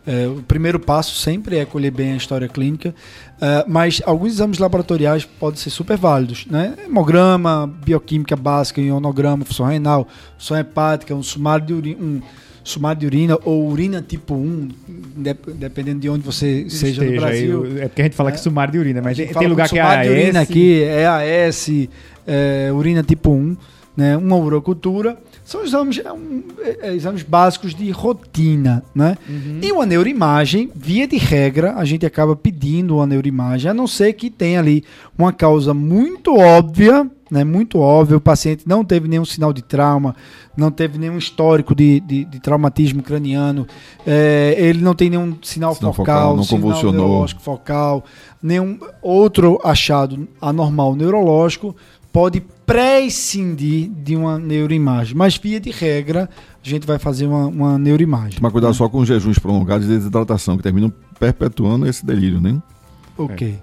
é, o primeiro passo sempre é colher bem a história clínica, é, mas alguns exames laboratoriais podem ser super válidos, né? Hemograma, bioquímica básica, ionograma, função renal, função hepática, um sumário de urina, um sumário de urina ou urina tipo 1, dep- dependendo de onde você seja no Esteja aí, Brasil. é porque a gente fala É. que sumário de urina, mas tem, lugar que é sumário de AS. urina aqui, é AS, é, urina tipo 1, né, uma urocultura. São exames, é um- é- é exames básicos de rotina, né? Uhum. E uma neuroimagem, via de regra, a gente acaba pedindo uma neuroimagem, a não ser que tenha ali uma causa muito óbvia, né? Muito óbvia, o paciente não teve nenhum sinal de trauma, não teve nenhum histórico de, de- de traumatismo craniano, é, ele não tem nenhum sinal, Sinal focal, focal, não sinal convulsionou. neurológico focal, nenhum outro achado anormal neurológico, pode prescindir de uma neuroimagem. Mas, via de regra, a gente vai fazer uma, uma neuroimagem. Tomar cuidado só com os jejuns prolongados e desidratação, que terminam perpetuando esse delírio, né? Ok.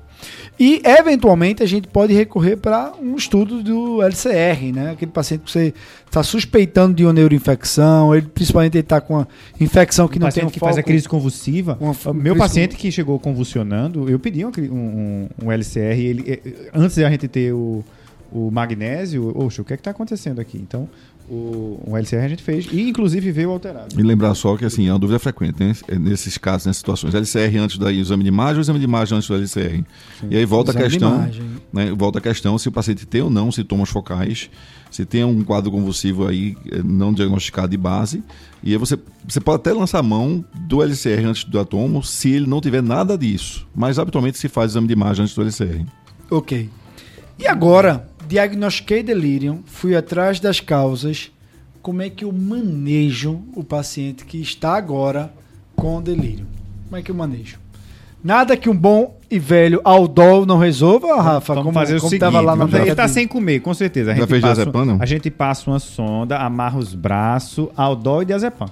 E, eventualmente, a gente pode recorrer para um estudo do LCR, né? Aquele paciente que você está suspeitando de uma neuroinfecção, ele, principalmente ele está com uma infecção que O não tem um que faz a foco- crise convulsiva. Uma- o meu crise paciente que chegou convulsionando, eu pedi um, um, um- um LCR, ele, eh, antes de a gente ter o, o magnésio, oxe, o que é que está acontecendo aqui? Então, o, um LCR a gente fez e inclusive veio alterado. E lembrar só que assim, é uma dúvida frequente, né? É Nesses casos, nessas situações. LCR antes do exame de imagem ou exame de imagem antes do LCR? E aí volta a Exame de questão. né, volta a questão se o paciente tem ou não sintomas focais, se tem um quadro convulsivo aí eh, não diagnosticado de base, e aí você, você pode até lançar a mão do LCR antes do atomo se ele não tiver nada disso, mas habitualmente se faz exame de imagem antes do LCR. Ok. E agora, diagnostiquei delírio, fui atrás das causas. Como é que eu manejo o paciente que está agora com delírio? Como é que eu manejo? Nada que um bom e velho Aldol não resolva, Rafa, Vamos como, fazer o como seguinte, tava lá ele tá de- sem comer, com certeza. A Já gente, fez passa, diazepam, a gente passa uma sonda, amarra os braços, ao dó e diazepam.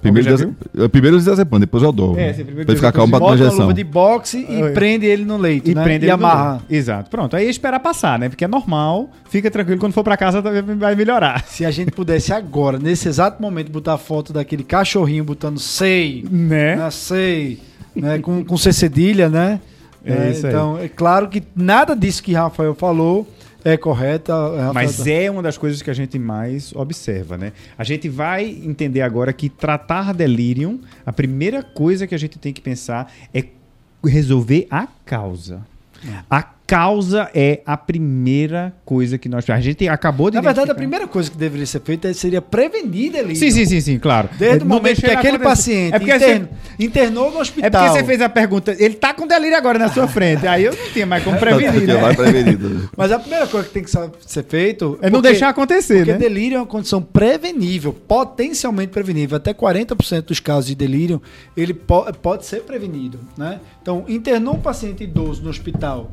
Primeiro, diaze- eh, primeiro depois o dó. É, primeiro Pra ele ficar calmo, bate uma Bota uma injeção. luva de boxe e Oi. prende ele no leito, E né? prende e ele no amarra. Exato. Pronto. Aí é esperar passar, né? Porque é normal. Fica tranquilo, quando for pra casa vai melhorar. Se a gente pudesse agora, nesse exato momento, botar a foto daquele cachorrinho botando sei, Né? né, sei, né, com, com C cedilha, né? É É, isso aí. então, é claro que nada disso que Rafael falou é correto. Rafael Mas é uma das coisas que a gente mais observa, né? A gente vai entender agora que tratar delírio, a primeira coisa que a gente tem que pensar é resolver a causa. É. A causa é a primeira coisa que nós. A gente acabou de. Na verdade, a primeira coisa que deveria ser feita seria prevenir delírio. Sim, sim, sim, sim, claro. Desde o Não momento que ele aquele paciente É porque, interno- você, internou no hospital. é porque você fez a pergunta. Ele tá com delírio agora na sua frente. Aí eu não tinha mais como prevenir, né? vai prevenido. Mas a primeira coisa que tem que ser feito É não porque- deixar acontecer, Porque né? delírio é uma condição prevenível, potencialmente prevenível. Até 40% dos casos de delírio, ele po- pode ser prevenido, né? Então, internou um paciente idoso no hospital,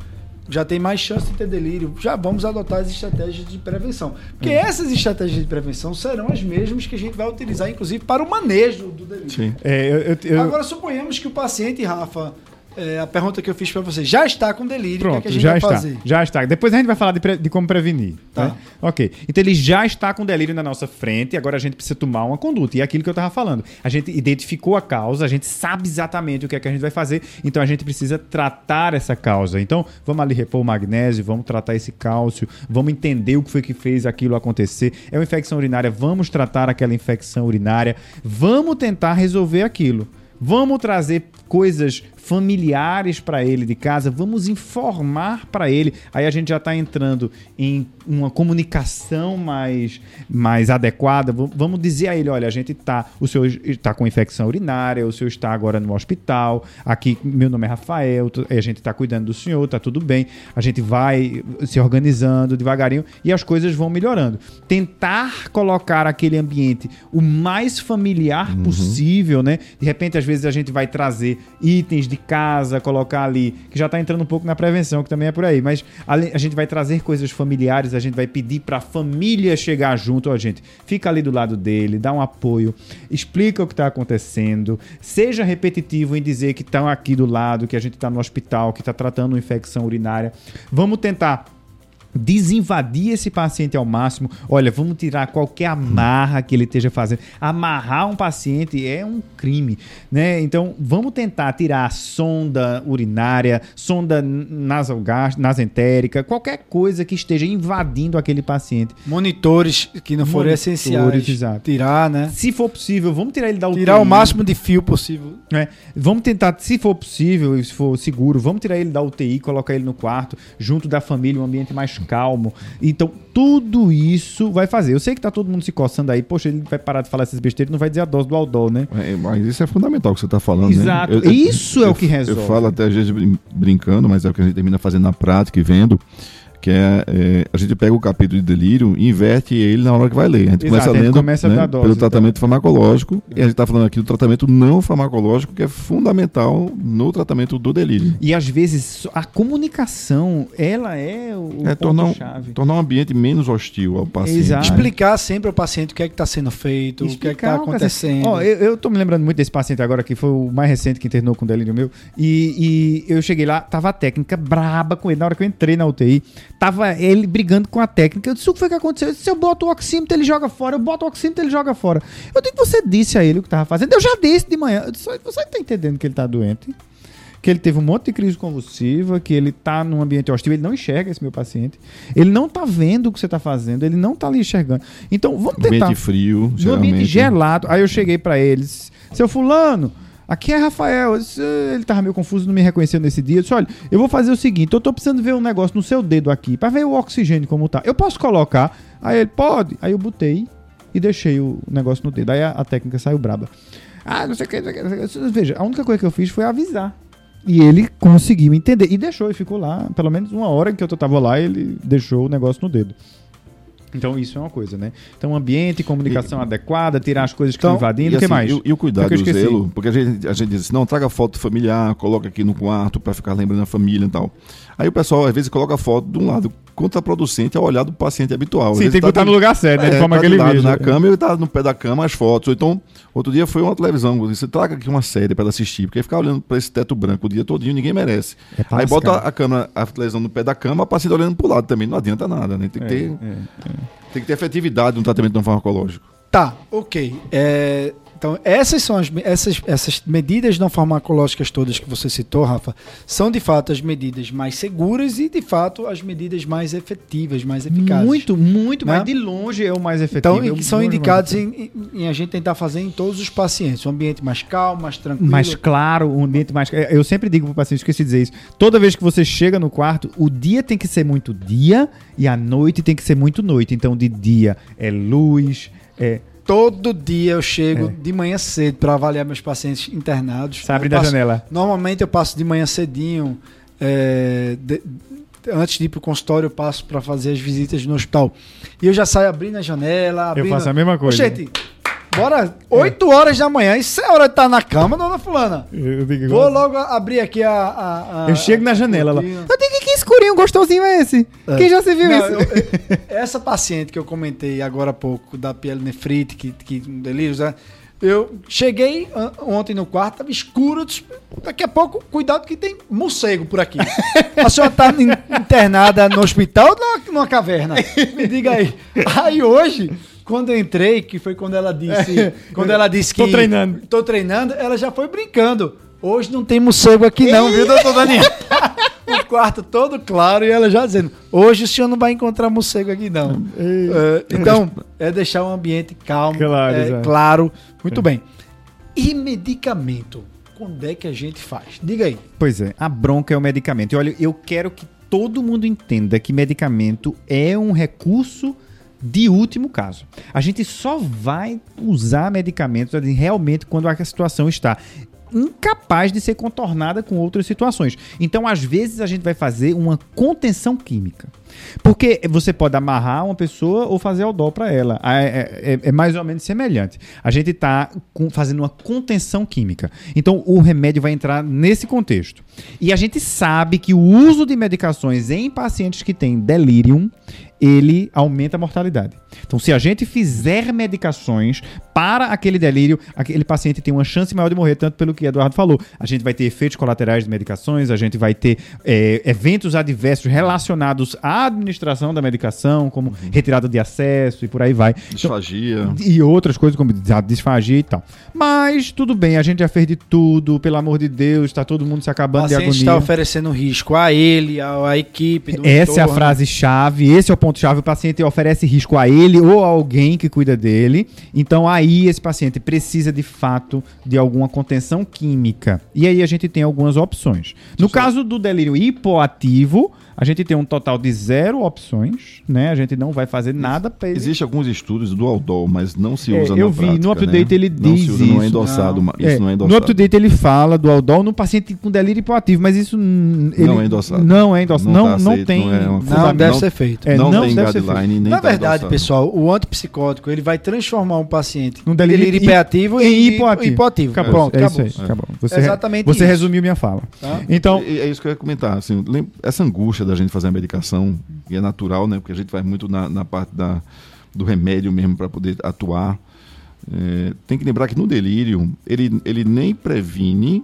já tem mais chance de ter delírio. Já vamos adotar as estratégias de prevenção. Porque essas estratégias de prevenção serão as mesmas que a gente vai utilizar, inclusive, para o manejo do delírio. Sim. É, eu- eu- Agora, suponhamos que o paciente, Rafa, é, a pergunta que eu fiz para você. Já está com delírio, Pronto, o que, é que a gente já vai está. fazer? Já está. Depois a gente vai falar de, pre- de como prevenir. Tá. né? Ok. Então ele já está com delírio na nossa frente, agora a gente precisa tomar uma conduta. E é aquilo que eu estava falando. A gente identificou a causa, a gente sabe exatamente o que é que a gente vai fazer, então a gente precisa tratar essa causa. Então, vamos ali repor o magnésio, vamos tratar esse cálcio, vamos entender o que foi que fez aquilo acontecer. É uma infecção urinária, vamos tratar aquela infecção urinária, vamos tentar resolver aquilo. Vamos trazer coisas familiares para ele de casa, vamos informar para ele. Aí a gente já está entrando em uma comunicação mais, mais adequada. Vamos dizer a ele, olha, a gente tá, o senhor está com infecção urinária, o senhor está agora no hospital. Aqui meu nome é Rafael, a gente está cuidando do senhor, tá tudo bem. A gente vai se organizando devagarinho e as coisas vão melhorando. Tentar colocar aquele ambiente o mais familiar possível, né? De repente, às vezes a gente vai trazer itens de casa, colocar ali, que já está entrando um pouco na prevenção, que também é por aí, mas a gente vai trazer coisas familiares, a gente vai pedir para a família chegar junto, ó, gente, fica ali do lado dele, dá um apoio, explica o que está acontecendo, seja repetitivo em dizer que estão aqui do lado, que a gente está no hospital, que está tratando uma infecção urinária. Vamos tentar desinvadir esse paciente ao máximo. Olha, vamos tirar qualquer amarra que ele esteja fazendo. Amarrar um paciente é um crime, né? Então, vamos tentar tirar a sonda urinária, sonda nasogástrica, nasentérica, qualquer coisa que esteja invadindo aquele paciente. Monitores que não forem essenciais. exato. Tirar, né? Se for possível, vamos tirar ele da UTI. Tirar o máximo de fio possível. né? Vamos tentar, se for possível, e se for seguro, vamos tirar ele da UTI, colocar ele no quarto, junto da família, um ambiente mais calmo. Então, tudo isso vai fazer. Eu sei que tá todo mundo se coçando aí, poxa, ele vai parar de falar essas besteiras, não vai dizer a dose do Aldol, né? É, mas isso é fundamental que você está falando, Exato. né? Eu- eu- Isso é eu- o que resolve. Eu falo até às vezes brin- brincando, mas é o que a gente termina fazendo na prática e vendo, que é, é, a gente pega o capítulo de delírio e inverte ele na hora que vai ler. A gente Exato, começa a gente lendo começa né, dose, pelo então. tratamento farmacológico e a gente está falando aqui do tratamento não farmacológico, que é fundamental no tratamento do delírio. E às vezes a comunicação, ela é o, É tornar um, ponto-chave. tornar um ambiente menos hostil ao paciente. Exato. né? Explicar sempre ao paciente o que é que está sendo feito, o que é que está Explicar, acontecendo. Ó, eu, eu tô me lembrando muito desse paciente agora, que foi o mais recente que internou com delírio meu. E, e eu cheguei lá, tava a técnica braba com ele. Na hora que eu entrei na UTI, tava ele brigando com a técnica. Eu disse: o que foi que aconteceu? Eu disse, se eu boto o oxímetro, ele joga fora. Eu boto o oxímetro, ele joga fora. Eu digo, você disse a ele o que tava fazendo. Eu já disse de manhã. Eu disse, você tá entendendo que ele tá doente? Que ele teve um monte de crise convulsiva, que ele tá num ambiente hostil, ele não enxerga esse meu paciente. Ele não tá vendo o que você tá fazendo, ele não tá ali enxergando. Então, vamos tentar Ambiente frio, no ambiente geralmente. gelado. Aí eu cheguei pra eles, seu fulano, aqui é Rafael. Ele tava meio confuso, não me reconheceu nesse dia. Eu disse, olha, eu vou fazer o seguinte, eu tô precisando ver um negócio no seu dedo aqui, pra ver o oxigênio como tá. Eu posso colocar? Aí ele, pode. Aí eu botei e deixei o negócio no dedo. Aí a, a técnica saiu braba. Ah, não sei o que, não sei o que, não sei o que. Veja, a única coisa que eu fiz foi avisar. E ele conseguiu entender. E deixou, e ficou lá. Pelo menos uma hora que eu tava lá, ele deixou o negócio no dedo. Então isso é uma coisa, né? Então ambiente, comunicação adequada, tirar as coisas que Então, estão invadindo, E, o que assim, mais? E, o- e o cuidado, O que eu o esqueci? zelo, porque a gente, a gente diz assim, não, traga foto familiar, coloca aqui no quarto para ficar lembrando a família e tal. Aí o pessoal, às vezes, coloca a foto de um lado contraproducente ao olhar do paciente habitual. Sim, tem que tá botar no lugar certo, né? De É, forma tá que ele veja. na cama e ele tá no pé da cama as fotos. Ou então, outro dia foi uma televisão, você traga aqui uma série para ela assistir, porque ficar olhando para esse teto branco o dia todinho ninguém merece. É Aí bota a câmera, a televisão no pé da cama, a paciente olhando pro lado também, não adianta nada, né? Tem que, ter, É, é. tem que ter efetividade no tratamento não farmacológico. Tá, ok. É, então, essas são as essas, essas medidas não farmacológicas todas que você citou, Rafa, são de fato as medidas mais seguras e de fato as medidas mais efetivas, mais eficazes. Muito, muito, Né? mas de longe é o mais efetivo. Então, é o que são indicados em, em- em a gente tentar fazer em todos os pacientes. Um ambiente mais calmo, mais tranquilo. mais claro, um ambiente mais. Eu sempre digo pro paciente, esqueci de dizer isso. Toda vez que você chega no quarto, o dia tem que ser muito dia e a noite tem que ser muito noite. Então, de dia é luz, é. Todo dia eu chego É. de manhã cedo para avaliar meus pacientes internados. Sabe Eu da passo- janela. Normalmente eu passo de manhã cedinho. é, de- antes de ir pro consultório, eu passo para fazer as visitas no hospital. E eu já saio abrindo a janela. Eu Abrindo... faço a mesma coisa. Gente, bora 8 horas da manhã. Isso é hora de estar na cama, dona Fulana. Eu, Vou logo abrir aqui a. a- a- eu chego na janela lá. Eu que, que escurinho gostosinho é esse? É. Quem já se viu Não, isso? eu- eu- essa paciente que eu comentei agora há pouco, da pielonefrite, que, que um delírio, né? Eu cheguei ontem no quarto, tava escuro. Daqui a pouco, cuidado que tem morcego por aqui. A senhora tá in- internada no hospital ou numa, numa caverna? Me diga aí. Aí hoje, quando eu entrei, que foi quando ela disse. Quando ela disse que. Tô treinando. Tô treinando, ela já foi brincando. Hoje não tem morcego aqui, não, viu, doutor Daniel? o quarto todo claro e ela já dizendo: hoje o senhor não vai encontrar morcego aqui, não. É, então, é deixar o ambiente calmo, Claro, é, claro. Muito bem. E medicamento? Quando é que a gente faz? Diga aí. Pois é, a bronca é o medicamento. E olha, eu quero que todo mundo entenda que medicamento é um recurso de último caso. A gente só vai usar medicamentos ali realmente quando a situação está incapaz de ser contornada com outras situações. Então, às vezes, a gente vai fazer uma contenção química. Porque você pode amarrar uma pessoa ou fazer o dó para ela. É, é- é- mais ou menos semelhante. A gente está fazendo uma contenção química. Então, o remédio vai entrar nesse contexto. E a gente sabe que o uso de medicações em pacientes que têm delírio, ele aumenta a mortalidade. Então, se a gente fizer medicações para aquele delírio, aquele paciente tem uma chance maior de morrer, tanto pelo que Eduardo falou. A gente vai ter efeitos colaterais de medicações, a gente vai ter é, eventos adversos relacionados à administração da medicação, como retirada de acesso e por aí vai. Então, Disfagia. e outras coisas como a disfagia e tal. Mas tudo bem, a gente já fez de tudo, pelo amor de Deus, está todo mundo se O acabando de paciente agonia. está oferecendo risco a ele, à, à equipe. Do Essa é a entorno. frase-chave, esse é o ponto-chave. O paciente oferece risco a ele ou a alguém que cuida dele. Então, aí, esse paciente precisa de fato de alguma contenção química. E aí, a gente tem algumas opções. No caso do delírio hipoativo, a gente tem um total de zero opções, né? A gente não vai fazer nada para ele. Existem alguns estudos do Aldol, mas não se É, usa eu na vi, prática, no UpToDate né? ele não diz usa, Não é isso. endossado. Não. Isso É, não é no endossado. UpToDate ele fala do Aldol no paciente com delírio hipoativo, mas isso ele- Não é endossado. Não é endossado. Não, tá não, aceito, tem. não é uma- Não, fundamento. deve não- ser feito. É, não, não tem deve ser guideline, nem Na tá verdade, endossado. pessoal, o antipsicótico ele vai transformar um paciente Num em delírio delírio hi- hipoativo em hipoativo. hipoativo. Acabou. Pronto, é acabou. isso aí. Acabou. Você, É exatamente você isso. resumiu minha fala. Tá? Então, É, é isso que eu ia comentar. Assim, essa angústia da gente fazer a medicação, e é natural, né? Porque a gente vai muito na, na parte da, do remédio mesmo para poder atuar. É, tem que lembrar que no delírio, ele, ele nem previne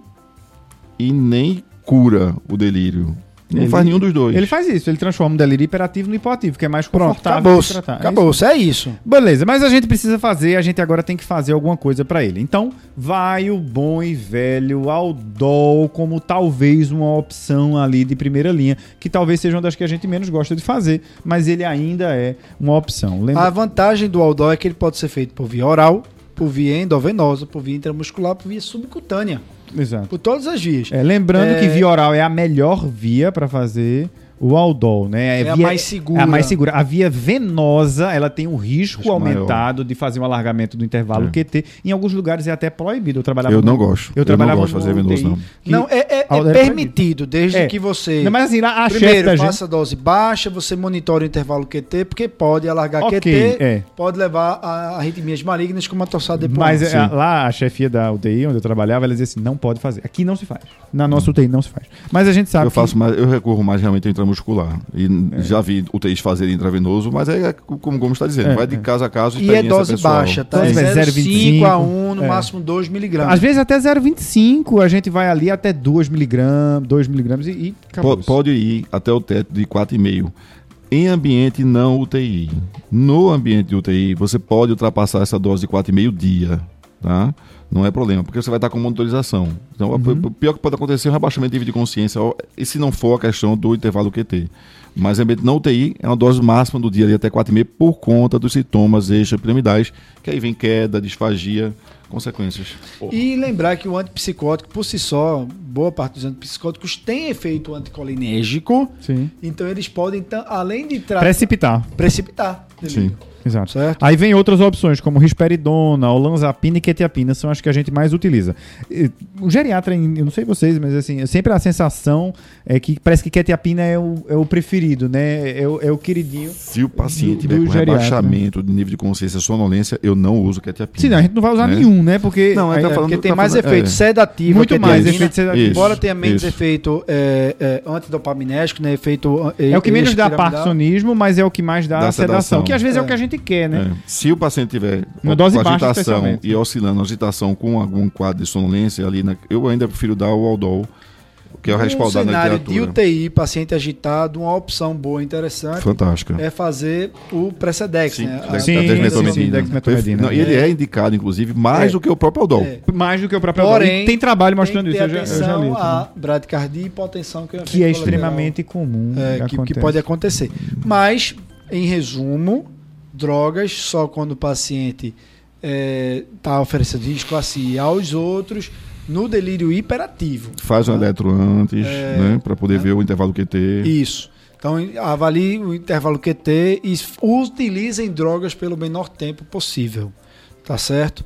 e nem cura o delírio. Não Ele- faz nenhum dos dois. ele faz isso. Ele transforma o delírio hiperativo no hipoativo, que é mais Pronto, confortável acabou. de tratar. É Acabou, isso é isso. Beleza, mas a gente precisa fazer, a gente agora tem que fazer alguma coisa pra ele. Então, vai o bom e velho Aldol como talvez uma opção ali de primeira linha, que talvez seja uma das que a gente menos gosta de fazer, mas ele ainda é uma opção. Lembra? A vantagem do Aldol é que ele pode ser feito por via oral, por via endovenosa, por via intramuscular, por via subcutânea. Exato. Por todas as vias. É, lembrando É- que via oral é a melhor via pra fazer o Aldol, né? É a via- mais segura. É a mais segura. A via venosa, ela tem um risco Risco maior. aumentado de fazer um alargamento do intervalo É. QT. Em alguns lugares é até proibido. Eu trabalhava Eu no- não gosto. Eu trabalhava não gosto de fazer no venoso, não. que- Não, é, é- é é permitido, desde É. que você. Não, mas assim, a chefe Primeiro, gente... faça dose baixa, você monitora o intervalo QT, porque pode alargar Ok, QT, é. pode levar a arritmias malignas como a tossada de Mas é, lá a chefia da UTI, onde eu trabalhava, ela dizia assim, não pode fazer. Aqui não se faz. Na nossa UTI não se faz. Mas a gente sabe Eu que- faço mais, eu recorro mais realmente ao intramuscular. E já vi UTIs fazerem intravenoso, mas é como o Gomes está dizendo, É, vai de é. caso a caso. E é dose pessoal. baixa, tá? Dose É vai 0,5 a 1, no É. máximo 2 miligramas. Às vezes até 0,25, a gente vai ali até 2mg, 2mg e, e acabou. Po- Pode ir até o teto de 4,5. Em ambiente não UTI. No ambiente de UTI, você pode ultrapassar essa dose de 4,5 dia, tá? Não é problema, porque você vai estar com monitorização. Então, Uhum. o pior que pode acontecer é um rebaixamento de nível de consciência, e se não for a questão do intervalo QT. Mas em ambiente não UTI, é uma dose máxima do dia ali até 4,5 por conta dos sintomas extrapiramidais, que aí vem queda, disfagia, consequências. E lembrar que o antipsicótico, por si só, boa parte dos antipsicóticos tem efeito anticolinérgico, Sim. então eles podem, então, além de tratar, Precipitar. precipitar. Sim. Exato. Certo? Aí vem outras opções, como risperidona, olanzapina e quetiapina, são as que a gente mais utiliza. O geriatra, eu não sei vocês, mas assim, sempre a sensação é que parece que quetiapina é o, é o preferido, né? É o, é o queridinho. Se o paciente Do- tiver do com geriatra. rebaixamento de nível de consciência, sonolência, eu não uso quetiapina. Sim, não, a gente não vai usar Né? nenhum, né? Porque. Não, é aí- tá falando- Porque tem tá mais falando- efeito é. sedativo. muito mais efeito sedativo. Isso. Embora tenha menos isso. efeito é, é, antidopaminérgico, né? Efeito É o que menos dá parkinsonismo, mas é o que mais dá, Dá sedação. sedação. Que às vezes é. É. o que a gente gente quer, né? É. Se o paciente tiver Uma dose com baixa, agitação e oscilando agitação com algum quadro de sonolência ali, na- eu ainda prefiro dar o Aldol, que é o respaldado na cenário de. UTI, paciente agitado, uma opção boa e interessante Fantástica. é fazer o Precedex, Sim, né? da- Sim, da sim. Não, e ele é indicado, inclusive, mais É. do que o próprio Aldol. É. Mais do que o próprio Porém, Aldol. E tem trabalho mostrando Tem que isso. Eu já, eu já li. a bradicardia e hipotensão que, Que é extremamente comum. é, que, que pode acontecer. Mas, em resumo, drogas só quando o paciente está oferecendo risco a si e aos outros no delírio hiperativo. Faz um Tá? eletro antes, É. né? Para poder É. ver o intervalo QT. Isso. Então, avalie o intervalo QT e utilizem drogas pelo menor tempo possível. Tá certo?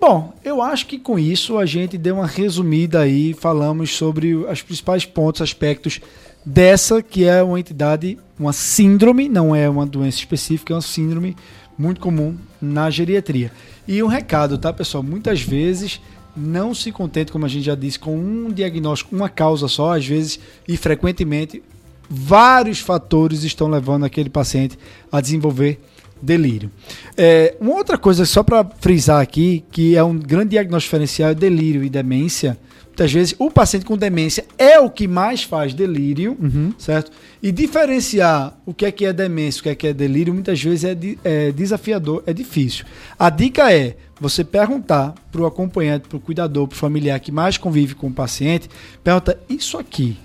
Bom, eu acho que com isso a gente deu uma resumida aí, falamos sobre os principais pontos, aspectos dessa que é uma entidade, uma síndrome, não é uma doença específica, é uma síndrome muito comum na geriatria. E um recado, tá, pessoal? Muitas vezes não se contente, como a gente já disse, com um diagnóstico, uma causa só, às vezes e frequentemente vários fatores estão levando aquele paciente a desenvolver delírio. É, uma outra coisa, só para frisar aqui, que é um grande diagnóstico diferencial, é delírio e demência. Muitas vezes o paciente com demência é o que mais faz delírio, Uhum. certo? E diferenciar o que é que é demência, o que é que é delírio, muitas vezes é, di- é desafiador, é difícil. A dica é você perguntar para o acompanhante, para o cuidador, para o familiar que mais convive com o paciente, pergunta isso aqui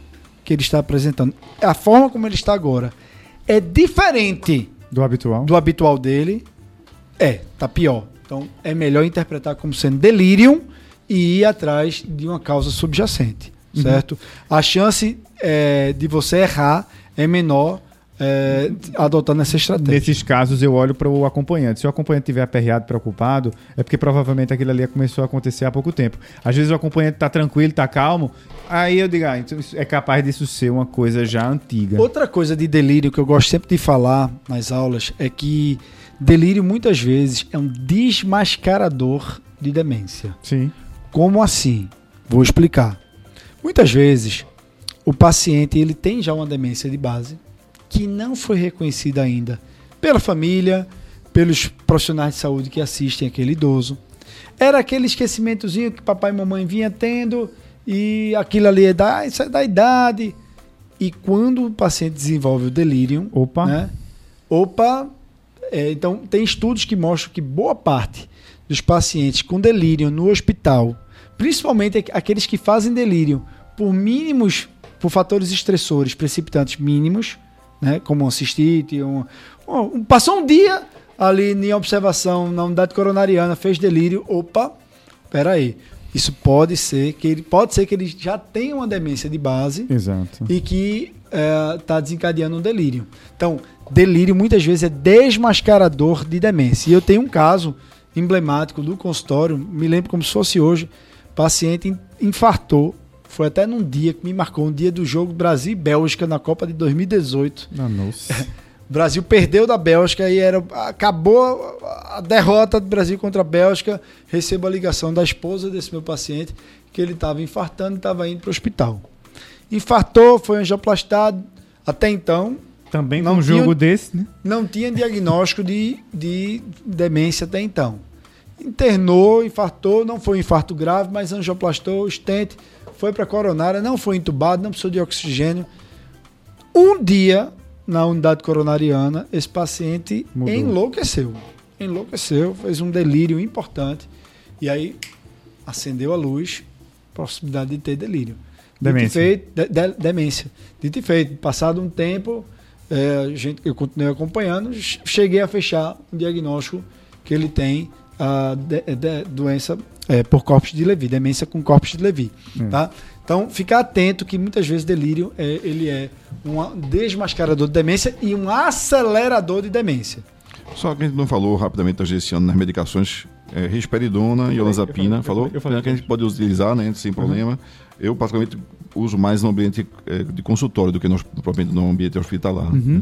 que ele está apresentando, a forma como ele está agora, é diferente Do habitual. do habitual dele? É, tá pior. Então é melhor interpretar como sendo delírio e ir atrás de uma causa subjacente, Uhum. certo? A chance é, de você errar é menor é, adotando essa estratégia. Nesses casos, eu olho para o acompanhante. Se o acompanhante estiver aperreado, preocupado, é porque provavelmente aquilo ali começou a acontecer há pouco tempo. Às vezes o acompanhante está tranquilo, está calmo, aí eu digo, ah, então é capaz disso ser uma coisa já antiga. Outra coisa de delírio que eu gosto sempre de falar nas aulas é que delírio muitas vezes é um desmascarador de demência. Sim. Como assim? Vou explicar. Muitas vezes o paciente ele tem já uma demência de base que não foi reconhecida ainda pela família, pelos profissionais de saúde que assistem aquele idoso. Era aquele esquecimentozinho que papai e mamãe vinha tendo e aquilo ali é da, isso é da idade. E quando o paciente desenvolve o delírio, Opa. né? Opa, é, então tem estudos que mostram que boa parte dos pacientes com delírio no hospital, principalmente aqu- aqueles que fazem delírio por mínimos, por fatores estressores precipitantes mínimos, né, como uma cistite, um, um- passou um dia ali em observação na unidade coronariana, fez delírio, opa, peraí, isso pode ser que ele pode ser que ele já tenha uma demência de base Exato. e que está desencadeando um delírio. Então, delírio muitas vezes é desmascarador de demência. E eu tenho um caso emblemático do consultório, me lembro como se fosse hoje, paciente in- infartou, foi até num dia que me marcou, um dia do jogo Brasil e Bélgica na Copa de 2018. Ah, nossa. O Brasil perdeu da Bélgica e era acabou a derrota do Brasil contra a Bélgica. Recebo a ligação da esposa desse meu paciente que ele estava infartando e estava indo para o hospital. Infartou, foi angioplastado. Até então Também Não um tinha- jogo desse, né? não tinha diagnóstico de, de demência até então. Internou, infartou, não foi um infarto grave, mas angioplastou, estente, foi para coronária, não foi entubado, não precisou de oxigênio. Um dia, na unidade coronariana, esse paciente Mudou. enlouqueceu. Enlouqueceu, fez um delírio importante. E aí acendeu a luz, possibilidade de ter delírio. Dito Demência. feito, de- de- demência. Dito e feito, passado um tempo, é, gente, eu continuei acompanhando, ch- cheguei a fechar um diagnóstico que ele tem a de- de- doença é, por corpos de Levi, demência com corpos de Levi. Hum. Tá? Então, ficar atento que muitas vezes delírio é, ele é um desmascarador de demência e um acelerador de demência. Só que a gente não falou rapidamente das esse ano nas medicações é, risperidona e olanzapina. eu falei, falou? eu falei. que a gente pode utilizar, né, sem problema. Eu, particularmente, uso mais no ambiente é, de consultório do que no, propriamente no ambiente hospitalar. Uhum. né?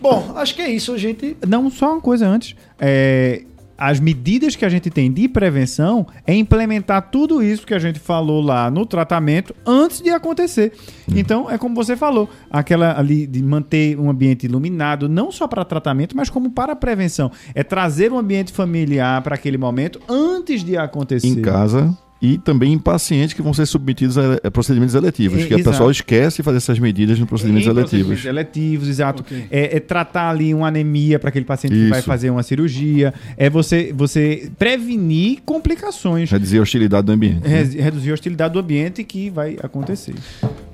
Bom, acho que é isso, gente. Não, só uma coisa antes. É, as medidas que a gente tem de prevenção é implementar tudo isso que a gente falou lá no tratamento antes de acontecer. Então, é como você falou, aquela ali de manter um ambiente iluminado, não só para tratamento, mas como para prevenção. É trazer um ambiente familiar para aquele momento antes de acontecer. Em casa e também em pacientes que vão ser submetidos a, procedimentos eletivos, É, que o pessoal esquece de fazer essas medidas nos procedimentos Em eletivos. procedimentos eletivos, exato. Ok. É, é tratar ali uma anemia para aquele paciente que vai Isso. fazer uma cirurgia. É você, você prevenir complicações. Reduzir a hostilidade do ambiente. né? Re- Reduzir a hostilidade do ambiente que vai acontecer.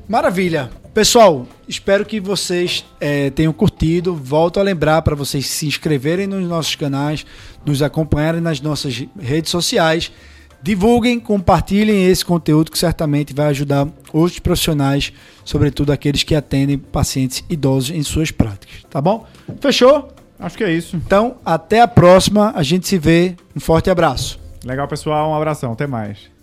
Maravilha. Pessoal, espero que vocês eh, tenham curtido. Volto a lembrar para vocês se inscreverem nos nossos canais, nos acompanharem nas nossas redes sociais. Divulguem, compartilhem esse conteúdo que certamente vai ajudar outros profissionais, sobretudo aqueles que atendem pacientes idosos em suas práticas. Tá bom? Fechou? Acho que é isso. Então, até a próxima. A gente se vê. Um forte abraço. Legal, pessoal. Um abração. Até mais.